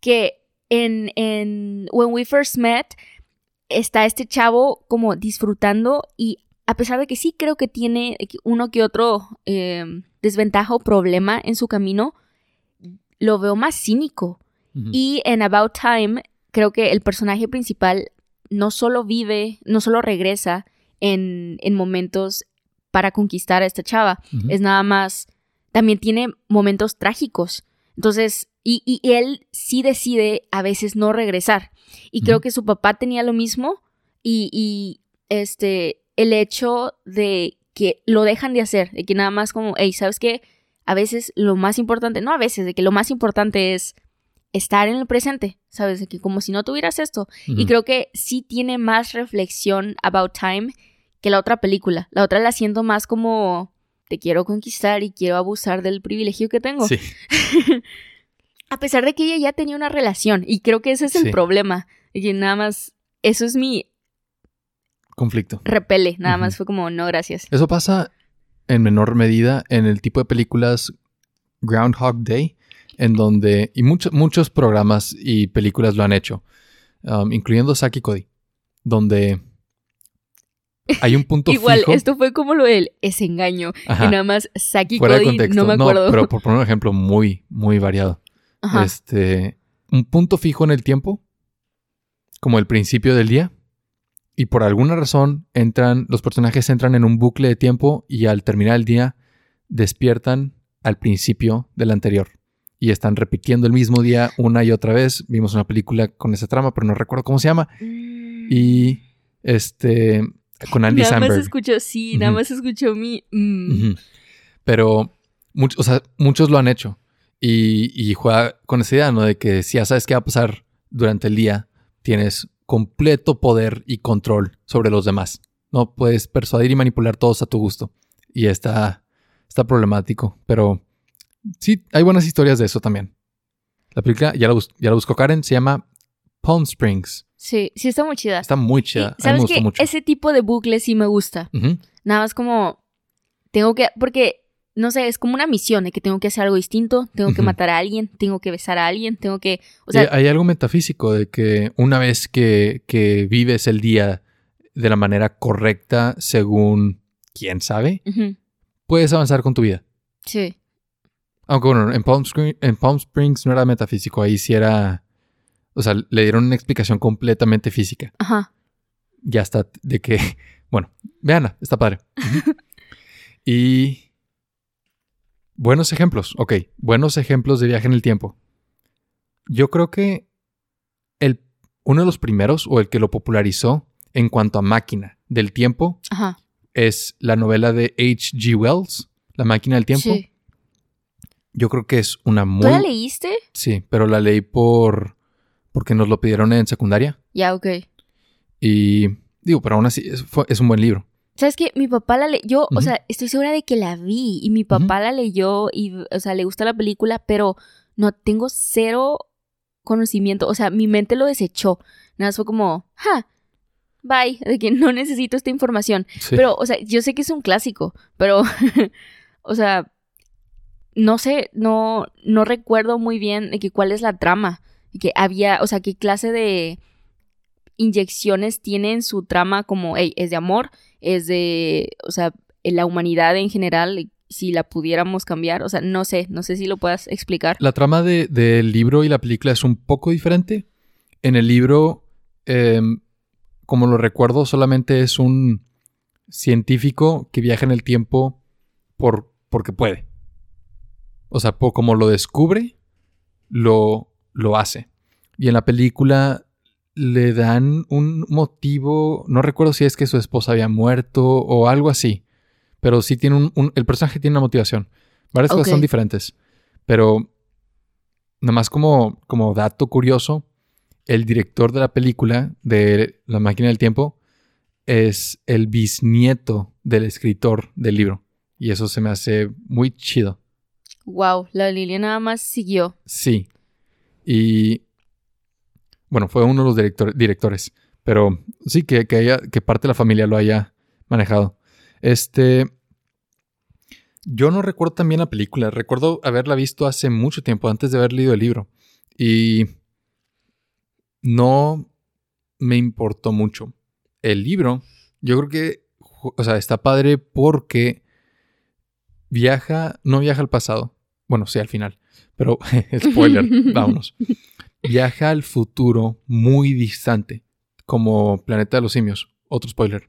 que en, en When We First Met está este chavo como disfrutando y a pesar de que sí creo que tiene uno que otro eh, desventaja o problema en su camino, lo veo más cínico. Ujú. Y en About Time, creo que el personaje principal no solo vive, no solo regresa en, en momentos para conquistar a esta chava, Ujú. es nada más, también tiene momentos trágicos. Entonces, y, y él sí decide a veces no regresar. Y creo que su papá tenía lo mismo y, y, este, el hecho de que lo dejan de hacer, de que nada más como, hey, ¿sabes qué? A veces lo más importante, no a veces, de que lo más importante es estar en el presente, ¿sabes? De que como si no tuvieras esto. Y creo que sí tiene más reflexión about time que la otra película. La otra la siento más como te quiero conquistar y quiero abusar del privilegio que tengo. Sí. A pesar de que ella ya tenía una relación y creo que ese es el Sí. problema. que nada más, eso es mi Conflicto. repele, nada más fue como no gracias. Eso pasa en menor medida en el tipo de películas Groundhog Day, en donde, y muchos muchos programas y películas lo han hecho, um, incluyendo Saki Cody, donde hay un punto Igual, fijo. esto fue como lo del ese engaño. Ajá, Y nada más Saki fuera de Cody, contexto. no me acuerdo. pero por poner un ejemplo muy, muy variado. Ajá. Este, un punto fijo en el tiempo, como el principio del día, y por alguna razón entran, los personajes entran en un bucle de tiempo y al terminar el día despiertan al principio del anterior. Y están repitiendo el mismo día una y otra vez. Vimos una película con esa trama, pero no recuerdo cómo se llama. Y este con Andy nada más escuchó, sí, nada más escuchó mi... mm. Pero much- o sea, muchos lo han hecho. Y, y juega con esa idea, ¿no? De que si ya sabes qué va a pasar durante el día, tienes completo poder y control sobre los demás. No puedes persuadir y manipular todos a tu gusto. Y está, está problemático. Pero sí, hay buenas historias de eso también. La película, ya la, bus- ya la buscó Karen, se llama Palm Springs. Sí, sí está muy chida. Está muy Y, chida. A mí me ¿Sabes gustó mucho. Ese tipo de bucle sí me gusta. Nada más como... Tengo que... Porque, no sé, es como una misión de que tengo que hacer algo distinto. Tengo que matar a alguien. Tengo que besar a alguien. Tengo que... O sea, hay algo metafísico de que una vez que, que vives el día de la manera correcta, según quién sabe, puedes avanzar con tu vida. sí. Aunque bueno, en Palm, Spring- en Palm Springs no era metafísico, ahí sí era... O sea, le dieron una explicación completamente física. Ajá. Ya está de que... Bueno, veanla, está padre. Y... Buenos ejemplos, ok. Buenos ejemplos de viaje en el tiempo. Yo creo que el, uno de los primeros, o el que lo popularizó en cuanto a máquina del tiempo, Ajá. es la novela de H.G. Wells, La máquina del tiempo. Sí. Yo creo que es una ¿Tú muy... la leíste? Sí, pero la leí por... porque nos lo pidieron en secundaria. Ya, ok. Y digo, pero aún así es, fue- es un buen libro. ¿Sabes qué? Mi papá la leyó, o Ujú. sea, estoy segura de que la vi y mi papá la leyó y, o sea, le gusta la película, pero no tengo cero conocimiento, o sea, mi mente lo desechó. Nada más fue como, ja, bye, de que no necesito esta información. Sí. Pero, o sea, yo sé que es un clásico, pero, o sea, no sé, no, no recuerdo muy bien de que cuál es la trama, de que había, o sea, qué clase de inyecciones tiene en su trama como, hey, es de amor, es de, o sea, la humanidad en general, si la pudiéramos cambiar, o sea, no sé, no sé si lo puedas explicar. La trama de- del libro y la película es un poco diferente. En el libro, em, como lo recuerdo, solamente es un científico que viaja en el tiempo por, porque puede. O sea, como lo descubre, lo, lo hace. Y en la película le dan un motivo, no recuerdo si es que su esposa había muerto o algo así, pero sí tiene un, un- el personaje tiene una motivación. Varias cosas son diferentes, pero nada más como, como dato curioso, el director de la película de La máquina del tiempo es el bisnieto del escritor del libro. Y eso se me hace muy chido. Wow, la Lilia nada más siguió. Sí. Y bueno, fue uno de los director- directores. Pero sí, que, que, haya- que parte de la familia lo haya manejado. Este. Yo no recuerdo también la película. Recuerdo haberla visto hace mucho tiempo, antes de haber leído el libro. Y no me importó mucho. El libro, yo creo que, o sea, está padre porque viaja, no viaja al pasado. Bueno, sí, al final. Pero, spoiler, vámonos. Viaja al futuro muy distante, como Planeta de los Simios. Otro spoiler.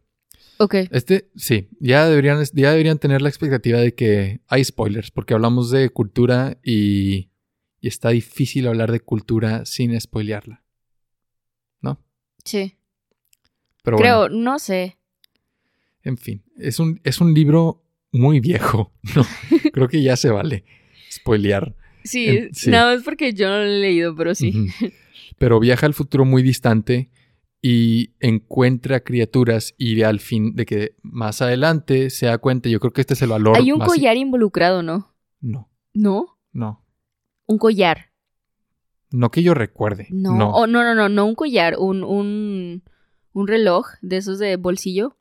Ok, Este, sí, ya deberían, ya deberían tener la expectativa de que hay spoilers, porque hablamos de cultura y, y está difícil hablar de cultura sin spoilearla. ¿No? sí. Pero Creo, bueno, no sé. en fin, es un, es un libro muy viejo. ¿no? Creo que ya se vale spoilear. Sí, Em, sí. nada más porque yo no lo he leído, pero sí. Pero viaja al futuro muy distante y encuentra criaturas y al fin de que más adelante se da cuenta, yo creo que este es el valor. Hay un más- collar involucrado, ¿no? No, ¿No? no. Un collar. No que yo recuerde. No. No. Oh, no, no, no, no un collar, un, un, un reloj de esos de bolsillo.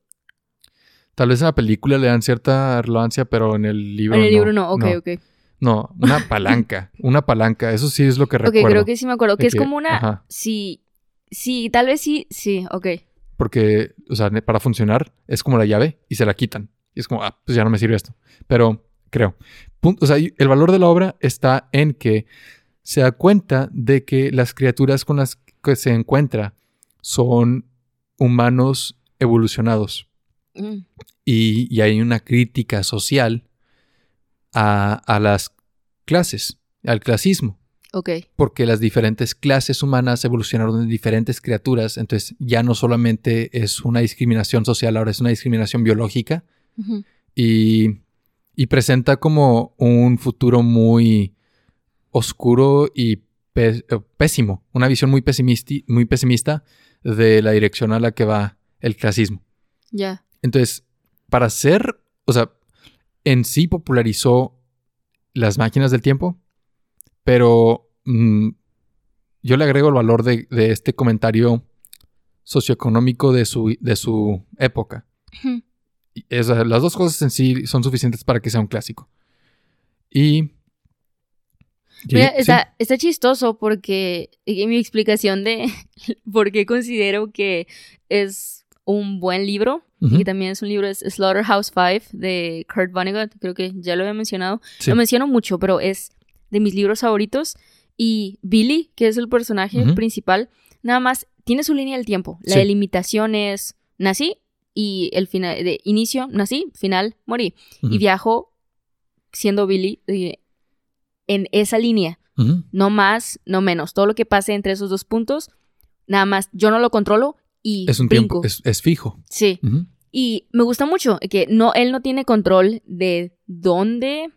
Tal vez en la película le dan cierta relevancia, pero en el libro en el no. libro no, ok, ok. No, una palanca. una palanca. Eso sí es lo que Ok, recuerdo. creo que sí me acuerdo. Que es como una... ajá. Sí, sí, tal vez sí, sí, ok. Porque, o sea, para funcionar es como la llave y se la quitan. Y es como, ah, pues ya no me sirve esto. Pero creo. O sea, el valor de la obra está en que se da cuenta de que las criaturas con las que se encuentra son humanos evolucionados. Mm, y, y hay una crítica social a, a las clases, al clasismo. Ok. Porque las diferentes clases humanas evolucionaron en diferentes criaturas, entonces ya no solamente es una discriminación social, ahora es una discriminación biológica y, y presenta como un futuro muy oscuro y eh, pésimo, una visión muy, muy pesimista de la dirección a la que va el clasismo. Ya. Entonces, para ser, o sea, en sí popularizó las máquinas del tiempo, pero mm, yo le agrego el valor de, de este comentario socioeconómico de su, de su época. Las dos cosas en sí son suficientes para que sea un clásico. Y... Mira, Sí, está, está chistoso porque mi explicación de por qué considero que es un buen libro ujú, y también es un libro es Slaughterhouse 5 de Kurt Vonnegut, creo que ya lo había mencionado. sí. Lo menciono mucho, pero es de mis libros favoritos y Billy, que es el personaje principal, nada más tiene su línea del tiempo. La Sí. de limitaciones, nací y el final de inicio, nací, final, morí y viajo siendo Billy eh, en esa línea no más, no menos. Todo lo que pase entre esos dos puntos, nada más, yo no lo controlo y Es un brinco. tiempo, es, es fijo. Sí. Y me gusta mucho que no, él no tiene control de dónde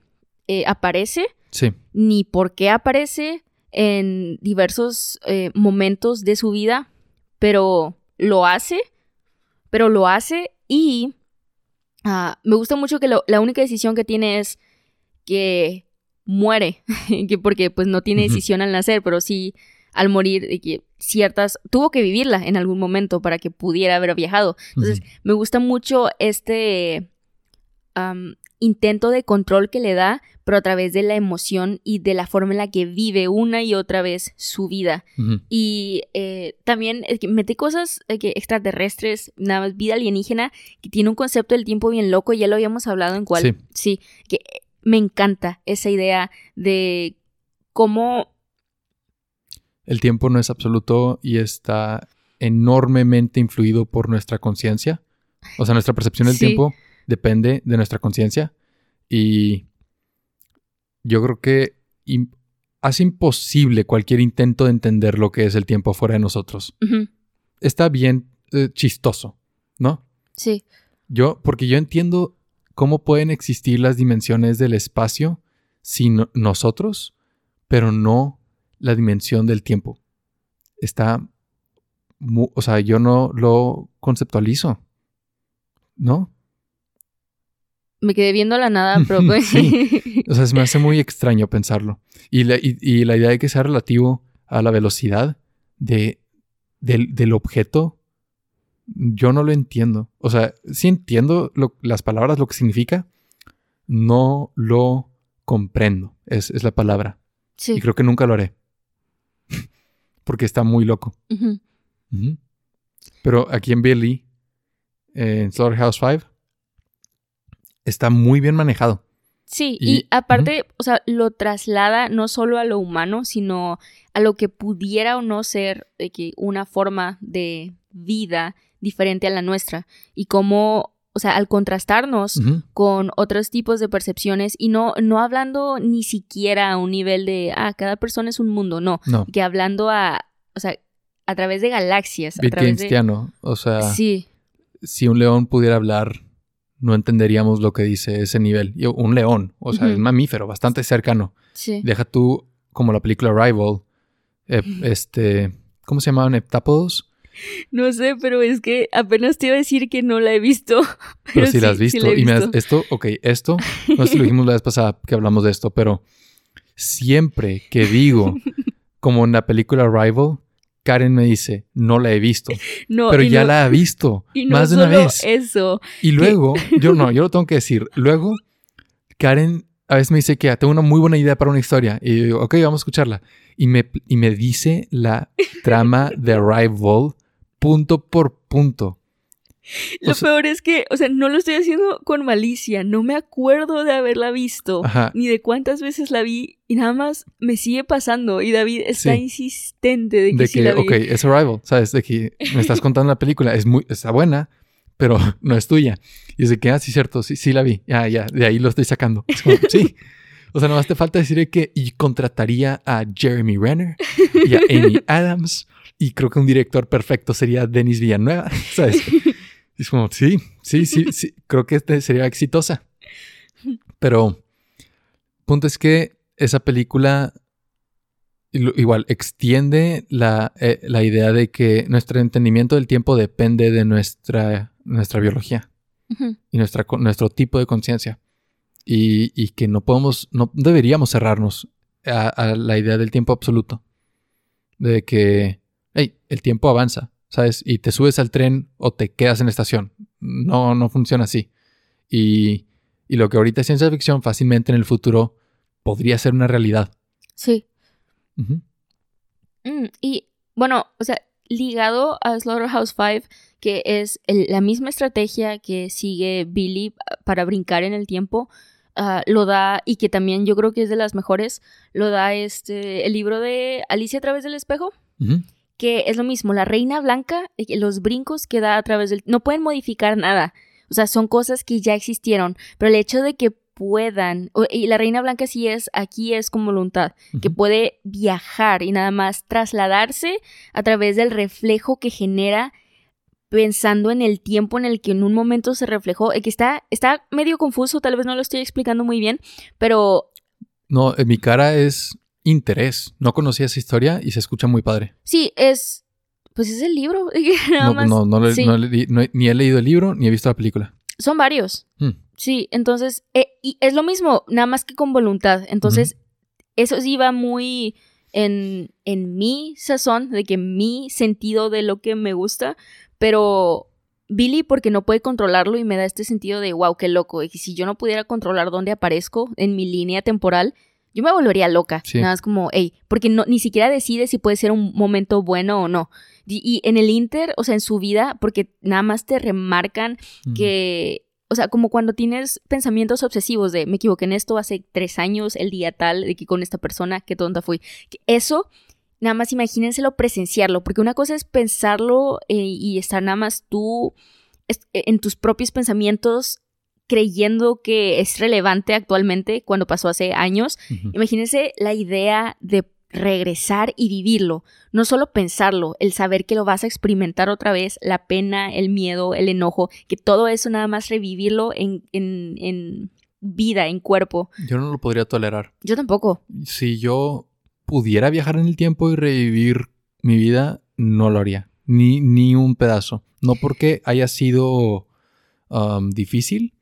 eh, aparece Sí. ni por qué aparece en diversos eh, momentos de su vida, pero lo hace, pero lo hace y ah, me gusta mucho que lo- la única decisión que tiene es que muere, que porque pues no tiene decisión al nacer, pero sí al morir, de que ciertas, tuvo que vivirla en algún momento para que pudiera haber viajado. Entonces, me gusta mucho este intento de control que le da, pero a través de la emoción y de la forma en la que vive una y otra vez su vida. Y eh, también es que mete cosas eh, que extraterrestres, nada más vida alienígena, que tiene un concepto del tiempo bien loco, ya lo habíamos hablado en cual. Sí. sí, que me encanta esa idea de cómo El tiempo no es absoluto y está enormemente influido por nuestra conciencia. O sea, nuestra percepción del Sí. tiempo depende de nuestra conciencia. Y yo creo que hace imposible cualquier intento de entender lo que es el tiempo fuera de nosotros. Está bien eh, chistoso, ¿no? sí, Yo, porque yo entiendo cómo pueden existir las dimensiones del espacio sin nosotros, pero no la dimensión del tiempo. Está, mu- o sea, yo no lo conceptualizo, ¿no? me quedé viendo la nada, pero pues, Sí. O sea, se me hace muy extraño pensarlo. Y la, y- y la idea de que sea relativo a la velocidad de, del, del objeto, yo no lo entiendo. O sea, sí entiendo lo- las palabras, lo que significa, no lo comprendo, es, es la palabra. sí, Y creo que nunca lo haré. Porque está muy loco. Pero aquí en Billy, en Slaughterhouse 5, está muy bien manejado. Sí, Y- y, aparte, o sea, lo traslada no solo a lo humano, sino a lo que pudiera o no ser de que una forma de vida diferente a la nuestra. Y cómo, o sea, al contrastarnos con otros tipos de percepciones y no, no hablando ni siquiera a un nivel de, ah, cada persona es un mundo, no, No, que hablando a, o sea, a través de galaxias, a través de... O sea, Sí, si un león pudiera hablar, no entenderíamos lo que dice ese nivel. Y un león, o sea, es mamífero, bastante cercano. sí. Deja tú, como la película Rival, eh, este, ¿cómo se llamaban? Heptápodos. No sé, pero es que apenas te iba a decir que no la he visto. Pero, si la has sí, sí visto. la he y me has- visto. esto, ok, esto, no sé si lo dijimos la vez pasada que hablamos de esto, pero siempre que digo, como en la película Rival, Karen me dice, no la he visto, No, pero ya no- la ha visto y no más de una solo vez. Eso. Y luego, yo no, yo lo tengo que decir. Luego, Karen a veces me dice que "Ah, tengo una muy buena idea para una historia. Y yo digo, ok, vamos a escucharla. Y me, y me dice la trama de Rival punto por punto. O Lo sea- peor es que, o sea, no lo estoy haciendo con malicia. No me acuerdo de haberla visto. Ajá. Ni de cuántas veces la vi. Y nada más me sigue pasando. Y David está Sí. insistente de que De sí que, la vi. ok, es Arrival, ¿sabes? De que me estás contando la película. Es muy, está buena, pero no es tuya. Y dice que, ah, sí, cierto, sí, sí la vi. Ya, ya, de ahí lo estoy sacando. Es como, sí. O sea, nomás te falta decir que y contrataría a Jeremy Renner y a Amy Adams. Y creo que un director perfecto sería Denis Villanueva, ¿sabes? Y es como, sí, sí, sí, sí, creo que este sería exitosa. Pero, punto es que esa película igual extiende la, eh, la, idea de que nuestro entendimiento del tiempo depende de nuestra, nuestra biología y nuestra, nuestro tipo de conciencia. Y, y, que no podemos, no deberíamos cerrarnos a, a, la idea del tiempo absoluto. De que, hey, el tiempo avanza, ¿sabes? Y te subes al tren o te quedas en la estación. No, no funciona así. Y, y lo que ahorita es ciencia ficción, fácilmente en el futuro podría ser una realidad. Sí. Mm, y bueno, o sea, ligado a Slaughterhouse 5, que es la misma estrategia que sigue Billy para brincar en el tiempo, ah, lo da, y que también yo creo que es de las mejores, lo da este, el libro de Alicia a través del espejo. Que es lo mismo, la reina blanca, eh, los brincos que da a través del... No pueden modificar nada. O sea, son cosas que ya existieron. Pero el hecho de que puedan, y la reina blanca sí es, aquí es con voluntad, que puede viajar y nada más trasladarse a través del reflejo que genera pensando en el tiempo en el que en un momento se reflejó, que está, está medio confuso, tal vez no lo estoy explicando muy bien, pero... No, en mi cara es interés. No conocía esa historia y se escucha muy padre. Sí, es... Pues es el libro. no, no, ni he leído el libro ni he visto la película. Son varios. Hmm. Sí, entonces, eh, y es lo mismo, nada más que con voluntad. Entonces, eso sí va muy en, en mi sazón, de que mi sentido de lo que me gusta, pero Billy porque no puede controlarlo y me da este sentido de, wow, qué loco. Y si yo no pudiera controlar dónde aparezco en mi línea temporal, yo me volvería loca. Nada más como, hey, porque no, ni siquiera decide si puede ser un momento bueno o no. Y, en el Inter, o sea, en su vida, porque nada más te remarcan que o sea, como cuando tienes pensamientos obsesivos de me equivoqué en esto hace tres años, el día tal, de que con esta persona, qué tonta fui. Eso, nada más imagínenselo presenciarlo, porque una cosa es pensarlo eh, y estar nada más tú e, en tus propios pensamientos creyendo que es relevante actualmente cuando pasó hace años. Imagínense la idea de regresar y vivirlo, no solo pensarlo, el saber que lo vas a experimentar otra vez, la pena, el miedo, el enojo, que todo eso nada más revivirlo en, en, en vida, en cuerpo. Yo no lo podría tolerar. Yo tampoco. Si yo pudiera viajar en el tiempo y revivir mi vida, no lo haría. Ni, ni un pedazo. No porque haya sido um, difícil,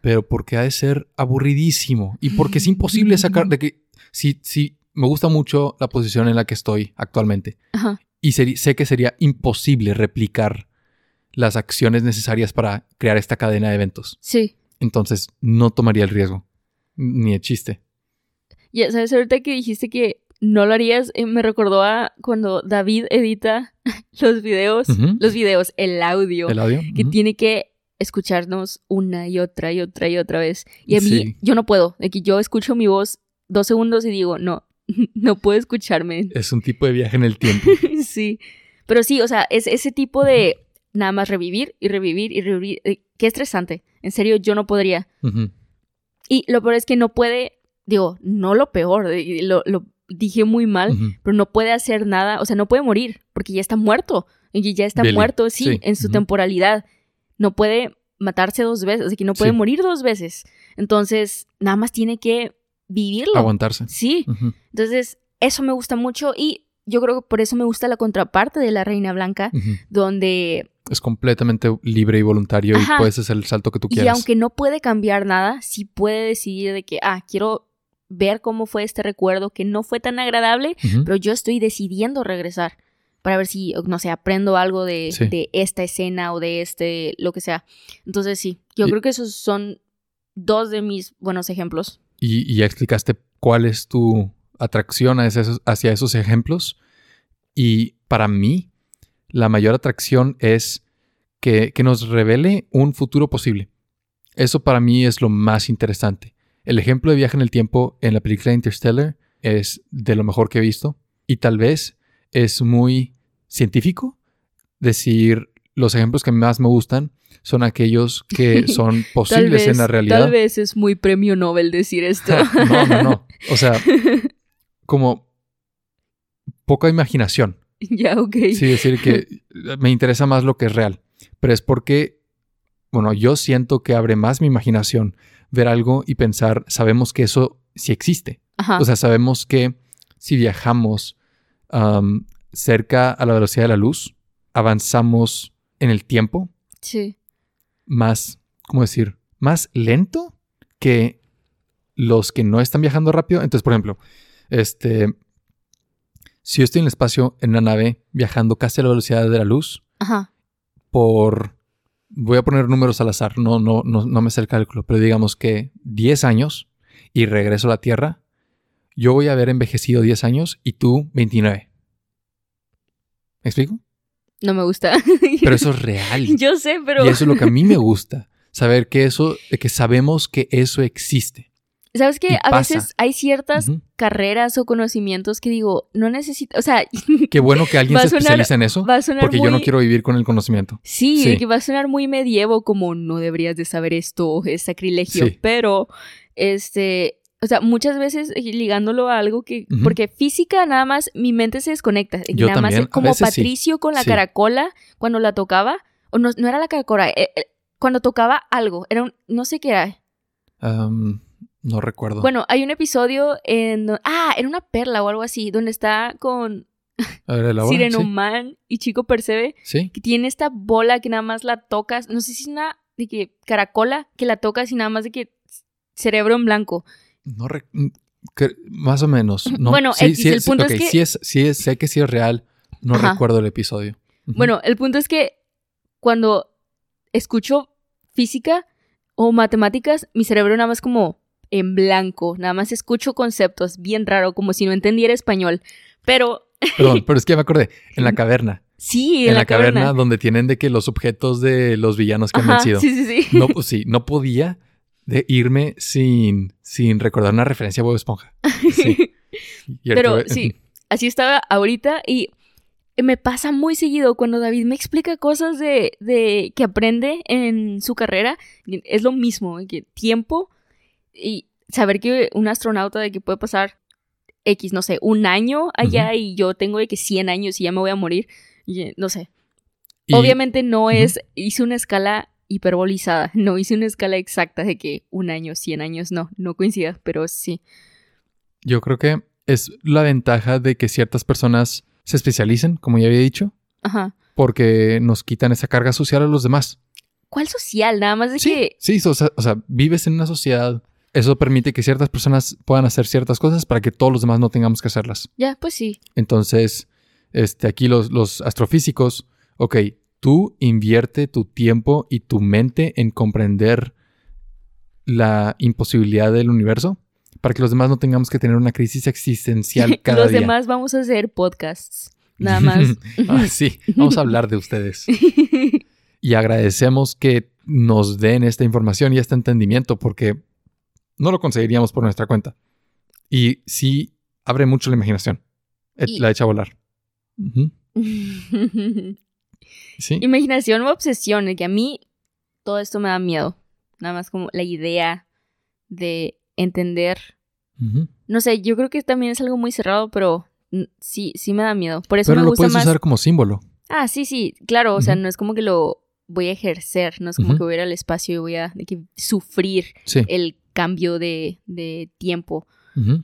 pero porque ha de ser aburridísimo. Y porque es imposible sacar de que si, si me gusta mucho la posición en la que estoy actualmente. Y sé que sería imposible replicar las acciones necesarias para crear esta cadena de eventos. Sí. Entonces, no tomaría el riesgo. Ni el chiste. Ya, ¿sabes? Ahorita que dijiste que no lo harías, eh, me recordó a cuando David edita los videos, los videos, el audio. El audio. Que tiene que escucharnos una y otra y otra y otra vez. Y a mí, yo no puedo. De que yo escucho mi voz dos segundos y digo, no, no puedo escucharme. Es un tipo de viaje en el tiempo. sí. Pero sí, o sea, es ese tipo de nada más revivir y revivir y revivir. Eh, qué estresante. En serio, yo no podría. Y lo peor es que no puede, digo, no lo peor, lo, lo dije muy mal, pero no puede hacer nada, o sea, no puede morir, porque ya está muerto. Y ya está muerto, sí, en su temporalidad. No puede matarse dos veces, así que no puede morir dos veces. Entonces, nada más tiene que vivirlo. Aguantarse. Sí. Entonces, eso me gusta mucho y yo creo que por eso me gusta la contraparte de la Reina Blanca, donde... Es completamente libre y voluntario y puedes hacer el salto que tú quieras. Y aunque no puede cambiar nada, sí puede decidir de que, ah, quiero ver cómo fue este recuerdo que no fue tan agradable, pero yo estoy decidiendo regresar para ver si, no sé, aprendo algo de, de, esta escena o de este, lo que sea. Entonces sí, yo creo que esos son dos de mis buenos ejemplos y, ya explicaste cuál es tu atracción hacia esos, hacia esos ejemplos. Y para mí, la mayor atracción es que, que, nos revele un futuro posible. Eso para mí es lo más interesante. El ejemplo de viaje en el tiempo en la película Interstellar es de lo mejor que he visto. Y tal vez es muy científico decir los ejemplos que más me gustan son aquellos que son posibles vez, en la realidad. Tal vez es muy premio Nobel decir esto. no, no, no. O sea, como poca imaginación. ya, ok. Sí, decir que me interesa más lo que es real. Pero es porque, bueno, yo siento que abre más mi imaginación ver algo y pensar, sabemos que eso sí existe. Ajá. O sea, sabemos que si viajamos am, cerca a la velocidad de la luz, avanzamos en el tiempo sí. más, ¿cómo decir? Más lento que los que no están viajando rápido. Entonces, por ejemplo, este, si yo estoy en el espacio en una nave viajando casi a la velocidad de la luz, Ajá. por, voy a poner números al azar, no, no, no, no me sé el cálculo, pero digamos que 10 años y regreso a la Tierra, yo voy a haber envejecido 10 años y tú 29. ¿Me explico? No me gusta. Pero eso es real. Yo sé, pero. Y eso es lo que a mí me gusta. Saber que eso, que sabemos que eso existe. ¿Sabes qué? y A pasa. veces hay ciertas carreras o conocimientos que digo, no necesito. O sea, Qué bueno que alguien se sonar- especializa en eso. va a sonar Porque yo no quiero vivir con el conocimiento. Sí, Sí. que va a sonar muy medievo, como no deberías de saber esto, es sacrilegio. Sí. Pero, este, o sea, muchas veces ligándolo a algo que, porque física nada más, mi mente se desconecta. que Yo nada también, más, como veces sí. Patricio con la Sí. caracola, cuando la tocaba, o no, no era la caracola, eh, eh, cuando tocaba algo, era un, no sé qué era. No recuerdo. Bueno, hay un episodio en, ah, era una perla o algo así, donde está con a ver, elabora. Sirenoman y Chico Percebe, Sí. que tiene esta bola que nada más la tocas, no sé si es una de que caracola que la tocas y nada más de que cerebro en blanco. No re- que- más o menos. No, Bueno, sí, X, sí el es- punto es que- sí es, sí es- sé que sí es real. No Ajá. recuerdo el episodio. Bueno, el punto es que cuando escucho física o matemáticas, mi cerebro nada más como en blanco, nada más escucho conceptos, bien raro, como si no entendiera español. Pero Perdón, pero es que me acordé. En la caverna. sí, en, la, caverna, donde tienen de que los objetos de los villanos que han vencido. sí, sí, sí. No, pues sí, no podía de irme sin, sin recordar una referencia a Bob Esponja. Sí. Pero que- sí, así estaba ahorita y me pasa muy seguido cuando David me explica cosas de, de que aprende en su carrera. Es lo mismo, que tiempo y saber que un astronauta de que puede pasar X, no sé, un año allá y yo tengo de que 100 años y ya me voy a morir. Y, no sé. y- Obviamente no es, hice una escala hiperbolizada, no hice una escala exacta de que un año, 100 años, no, no coincida, pero sí. Yo creo que es la ventaja de que ciertas personas se especialicen, como ya había dicho, Ajá. porque nos quitan esa carga social a los demás. ¿Cuál social? Nada más de Sí, que sí, o sea, o sea, vives en una sociedad. Eso permite que ciertas personas puedan hacer ciertas cosas para que todos los demás no tengamos que hacerlas. Ya, pues sí. Entonces, este, aquí los, los astrofísicos, ok, tú invierte tu tiempo y tu mente en comprender la imposibilidad del universo para que los demás no tengamos que tener una crisis existencial cada Los día. demás vamos a hacer podcasts. Nada más. Ah, sí, vamos a hablar de ustedes. Y agradecemos que nos den esta información y este entendimiento porque no lo conseguiríamos por nuestra cuenta. Y sí abre mucho la imaginación. Eh, Y- La echa a volar. Sí. Imaginación o obsesión, que a mí todo esto me da miedo. Nada más como la idea de entender. No sé, yo creo que también es algo muy cerrado, pero sí, sí me da miedo. Por eso Pero me lo gusta puedes más. usar como símbolo. Ah, sí, sí, claro. O sea, no es como que lo voy a ejercer, no es como que voy a ir al espacio y voy a que, sufrir Sí. el cambio de, de tiempo.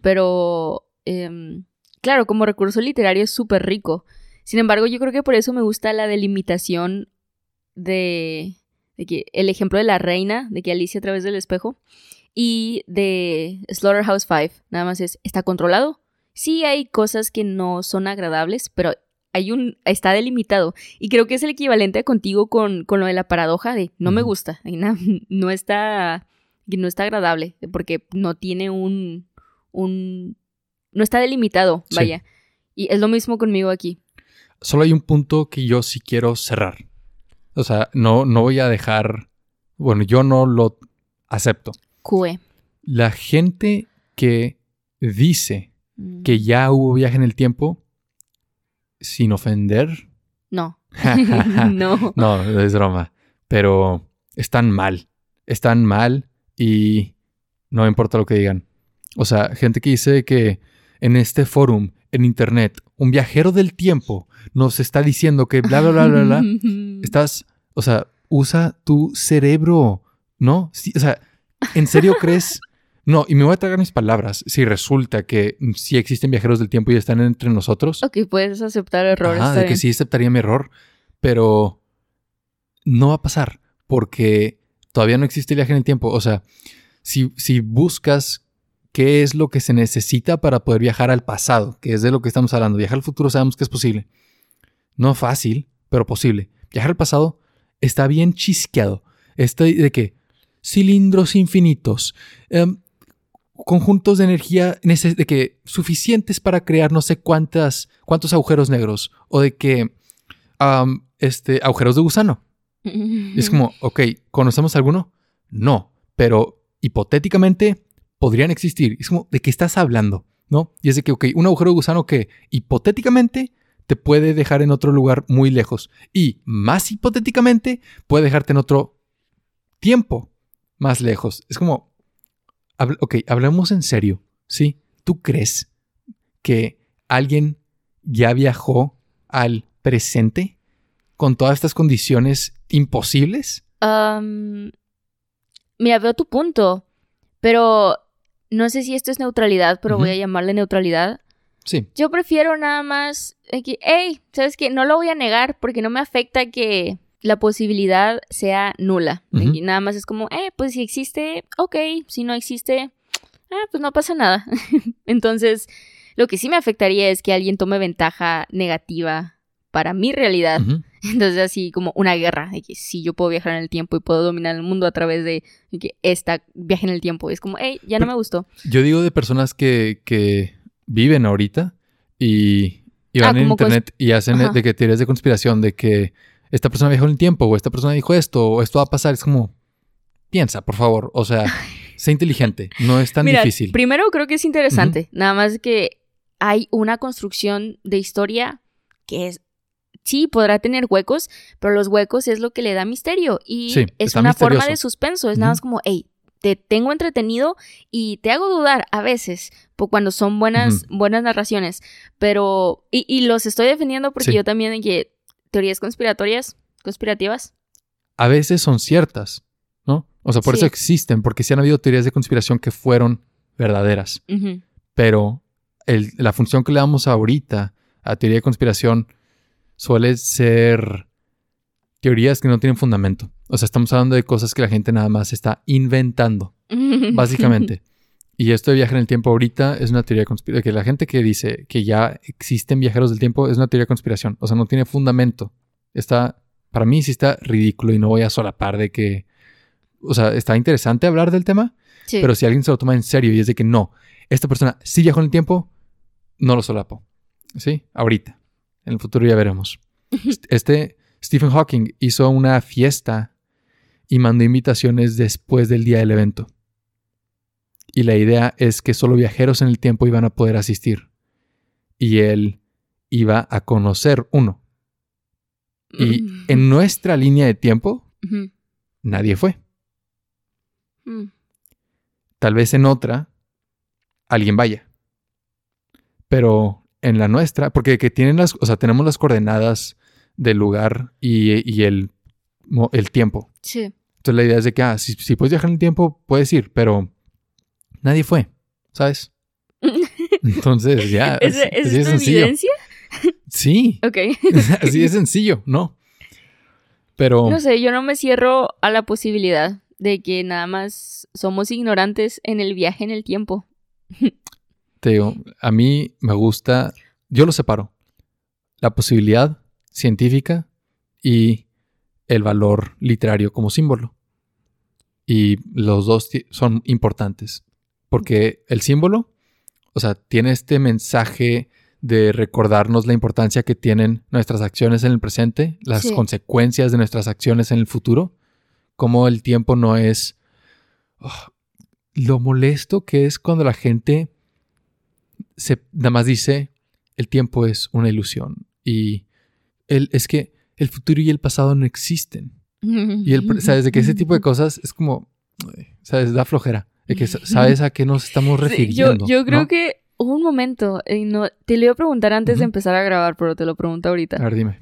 Pero em, claro, como recurso literario es súper rico. Sin embargo, yo creo que por eso me gusta la delimitación de, de que el ejemplo de la reina, de que Alicia a través del espejo, y de Slaughterhouse 5, nada más es, ¿está controlado? Sí hay cosas que no son agradables, pero hay un, está delimitado. Y creo que es el equivalente a contigo con, con lo de la paradoja de no me gusta, no está, que no está agradable, porque no tiene un, un, no está delimitado, Sí. vaya. Y es lo mismo conmigo aquí. Solo hay un punto que yo sí quiero cerrar. O sea, no, no voy a dejar. Bueno, yo no lo acepto. QE. La gente que dice Mm. que ya hubo viaje en el tiempo, sin ofender No. no. No, es broma. Pero están mal. Están mal y no importa lo que digan. O sea, gente que dice que en este forum, en internet, un viajero del tiempo nos está diciendo que bla, bla, bla, bla, bla. Estás, o sea, usa tu cerebro, ¿no? Sí, o sea, ¿en serio crees? No, y me voy a tragar mis palabras. Si resulta que sí existen viajeros del tiempo y están entre nosotros. Ok, puedes aceptar errores. Ajá, de que sí aceptaría mi error, pero no va a pasar porque todavía no existe el viaje en el tiempo. O sea, si, si buscas qué es lo que se necesita para poder viajar al pasado, que es de lo que estamos hablando, viajar al futuro sabemos que es posible. No fácil, pero posible. Viajar al pasado está bien chisqueado. Este de que cilindros infinitos, em, conjuntos de energía de que suficientes para crear no sé cuántas, cuántos agujeros negros o de que este, agujeros de gusano. es como, ok, ¿conocemos alguno? No, pero hipotéticamente podrían existir. Es como, ¿de qué estás hablando? ¿No? Y es de que, ok, un agujero de gusano que hipotéticamente te puede dejar en otro lugar muy lejos. Y más hipotéticamente puede dejarte en otro tiempo más lejos. Es como, ok, hablemos en serio, ¿sí? ¿Tú crees que alguien ya viajó al presente con todas estas condiciones imposibles? mira, veo tu punto, pero no sé si esto es neutralidad, pero voy a llamarle neutralidad. Sí. Yo prefiero nada más que, hey, ¿sabes qué? No lo voy a negar porque no me afecta que la posibilidad sea nula. nada más es como, eh, pues si existe, ok, si no existe, ah, pues no pasa nada. Entonces, lo que sí me afectaría es que alguien tome ventaja negativa para mi realidad. Entonces, así como una guerra, de que si yo puedo viajar en el tiempo y puedo dominar el mundo a través de, que esta viaje en el tiempo. Es como, hey, ya no me gustó. Yo digo de personas que, que viven ahorita y, y van ah, en internet y hacen de que teorías de conspiración, de que esta persona viajó en el tiempo, o esta persona dijo esto, o esto va a pasar. Es como, piensa, por favor. O sea, sé inteligente. No es tan Mira, difícil. Primero creo que es interesante. Nada más que hay una construcción de historia que es sí, podrá tener huecos, pero los huecos es lo que le da misterio y es una forma de suspenso, es nada más como, hey, te tengo entretenido y te hago dudar a veces cuando son buenas, buenas narraciones, pero, y, los estoy defendiendo porque yo también, que teorías conspiratorias, conspirativas. A veces son ciertas, ¿no? O sea, por eso existen, porque sí han habido teorías de conspiración que fueron verdaderas. Pero la función que le damos ahorita a teoría de conspiración suele ser teorías que no tienen fundamento. O sea, estamos hablando de cosas que la gente nada más está inventando, básicamente. Y esto de viaje en el tiempo ahorita es una teoría conspiración. Que la gente que dice que ya existen viajeros del tiempo es una teoría de conspiración. O sea, no tiene fundamento. Está, para mí sí está ridículo y no voy a solapar de que. O sea, está interesante hablar del tema, pero si alguien se lo toma en serio y es de que no, esta persona sí viajó en el tiempo, no lo solapo. ¿Sí? Ahorita. En el futuro ya veremos. Este Stephen Hawking hizo una fiesta y mandó invitaciones después del día del evento y la idea es que solo viajeros en el tiempo iban a poder asistir. Y él iba a conocer uno. Y mm. en nuestra línea de tiempo, nadie fue. Mm. Tal vez en otra, alguien vaya. Pero en la nuestra, porque que tienen las, o sea, tenemos las coordenadas del lugar y, el, el, tiempo. Sí. Entonces la idea es de que, ah, si, si puedes viajar en el tiempo, puedes ir, pero nadie fue, ¿sabes? Entonces, ya. ¿Es, ¿es, evidencia? Sí. Ok. así es sencillo, ¿no? Pero. No sé, yo no me cierro a la posibilidad de que nada más somos ignorantes en el viaje en el tiempo. Te digo, a mí me gusta. Yo lo separo. La posibilidad científica y el valor literario como símbolo. Y los dos son importantes. Porque el símbolo, o sea, tiene este mensaje de recordarnos la importancia que tienen nuestras acciones en el presente, las consecuencias de nuestras acciones en el futuro, como el tiempo no es oh, lo molesto que es cuando la gente se nada más dice el tiempo es una ilusión y el, es que el futuro y el pasado no existen. Y el, sabes, de que ese tipo de cosas es como, ay, sabes, da flojera. De que sa- sabes a qué nos estamos Sí, yo, refiriendo. yo creo ¿no? que hubo un momento, y no, te lo iba a preguntar antes de empezar a grabar, pero te lo pregunto ahorita. A ver, dime.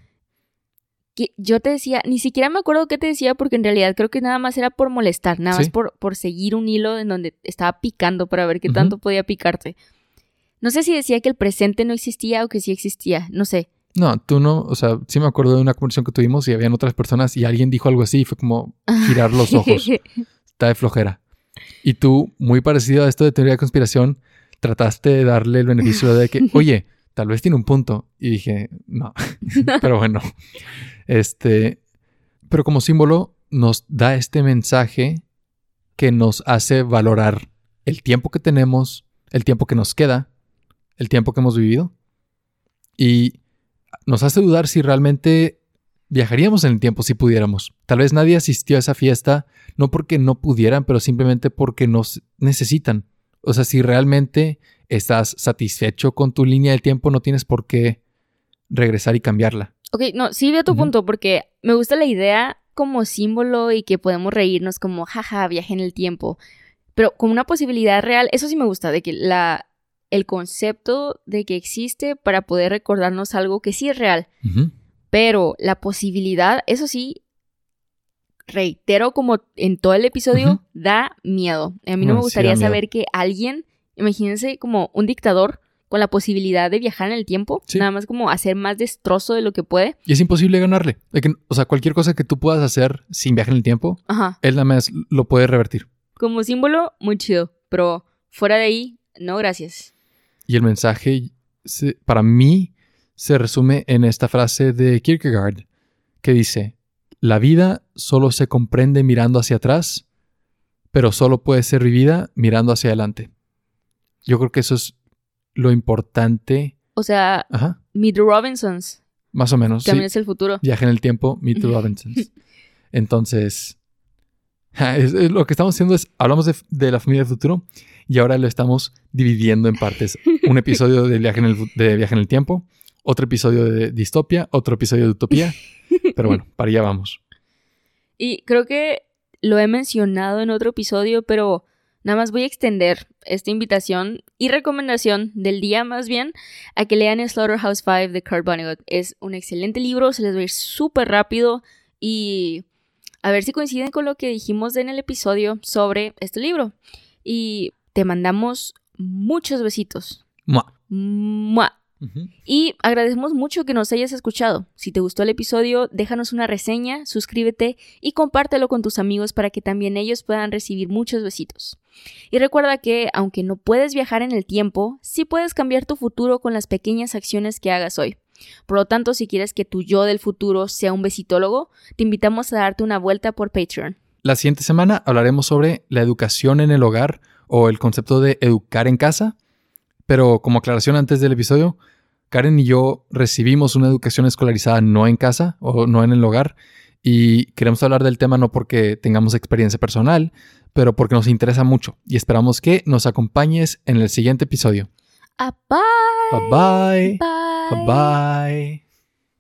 que yo te decía, ni siquiera me acuerdo qué te decía porque en realidad creo que nada más era por molestar, nada más por, por seguir un hilo en donde estaba picando para ver qué tanto podía picarte. No sé si decía que el presente no existía o que sí existía, no sé. No, tú no, o sea, sí me acuerdo de una conversación que tuvimos y habían otras personas y alguien dijo algo así y fue como girar los ojos. Está de flojera. Y tú, muy parecido a esto de teoría de conspiración, trataste de darle el beneficio de que, oye, tal vez tiene un punto. Y dije, no. pero bueno. Este, pero como símbolo nos da este mensaje que nos hace valorar el tiempo que tenemos, el tiempo que nos queda, el tiempo que hemos vivido. Y nos hace dudar si realmente viajaríamos en el tiempo si pudiéramos. Tal vez nadie asistió a esa fiesta, no porque no pudieran, pero simplemente porque nos necesitan. O sea, si realmente estás satisfecho con tu línea del tiempo, no tienes por qué regresar y cambiarla. ok, no, sí veo tu punto porque me gusta la idea como símbolo y que podemos reírnos como, jaja, viaje en el tiempo. Pero como una posibilidad real, eso sí me gusta, de que la, el concepto de que existe para poder recordarnos algo que sí es real. Pero la posibilidad, eso sí, reitero como en todo el episodio, da miedo. A mí no me No, gustaría saber que alguien, imagínense como un dictador con la posibilidad de viajar en el tiempo, Sí. nada más como hacer más destrozo de lo que puede. Y es imposible ganarle. O sea, cualquier cosa que tú puedas hacer sin viajar en el tiempo, Ajá. él nada más lo puede revertir. Como símbolo, muy chido. Pero fuera de ahí, no gracias. Y el mensaje, se- para mí, se resume en esta frase de Kierkegaard, que dice, la vida solo se comprende mirando hacia atrás, pero solo puede ser vivida mirando hacia adelante. Yo creo que eso es lo importante. O sea, Ajá, Meet the Robinsons. más o menos. sí. También es el futuro. Viaje en el tiempo, Meet the Robinsons. Entonces, ja, es- es lo que estamos haciendo es, hablamos de, de la familia del futuro y ahora lo estamos dividiendo en partes. Un episodio de viaje en el, de viaje en el tiempo, otro episodio de distopia, otro episodio de utopía. Pero bueno, para allá vamos. Y creo que lo he mencionado en otro episodio, pero nada más voy a extender esta invitación y recomendación del día más bien a que lean Slaughterhouse 5 de Kurt Vonnegut. Es un excelente libro, se les va a ir súper rápido y a ver si coinciden con lo que dijimos en el episodio sobre este libro. Y te mandamos muchos besitos. Mua. ¡Mua! Y agradecemos mucho que nos hayas escuchado. Si te gustó el episodio, déjanos una reseña, suscríbete y compártelo con tus amigos para que también ellos puedan recibir muchos besitos. Y recuerda que, aunque no puedes viajar en el tiempo, sí puedes cambiar tu futuro con las pequeñas acciones que hagas hoy. Por lo tanto, si quieres que tu yo del futuro sea un besitólogo, te invitamos a darte una vuelta por Patreon. La siguiente semana hablaremos sobre la educación en el hogar o el concepto de educar en casa. Pero como aclaración antes del episodio, Karen y yo recibimos una educación escolarizada no en casa o no en el hogar y queremos hablar del tema no porque tengamos experiencia personal, pero porque nos interesa mucho y esperamos que nos acompañes en el siguiente episodio. Ah, bye. Bye bye. Bye. Bye bye.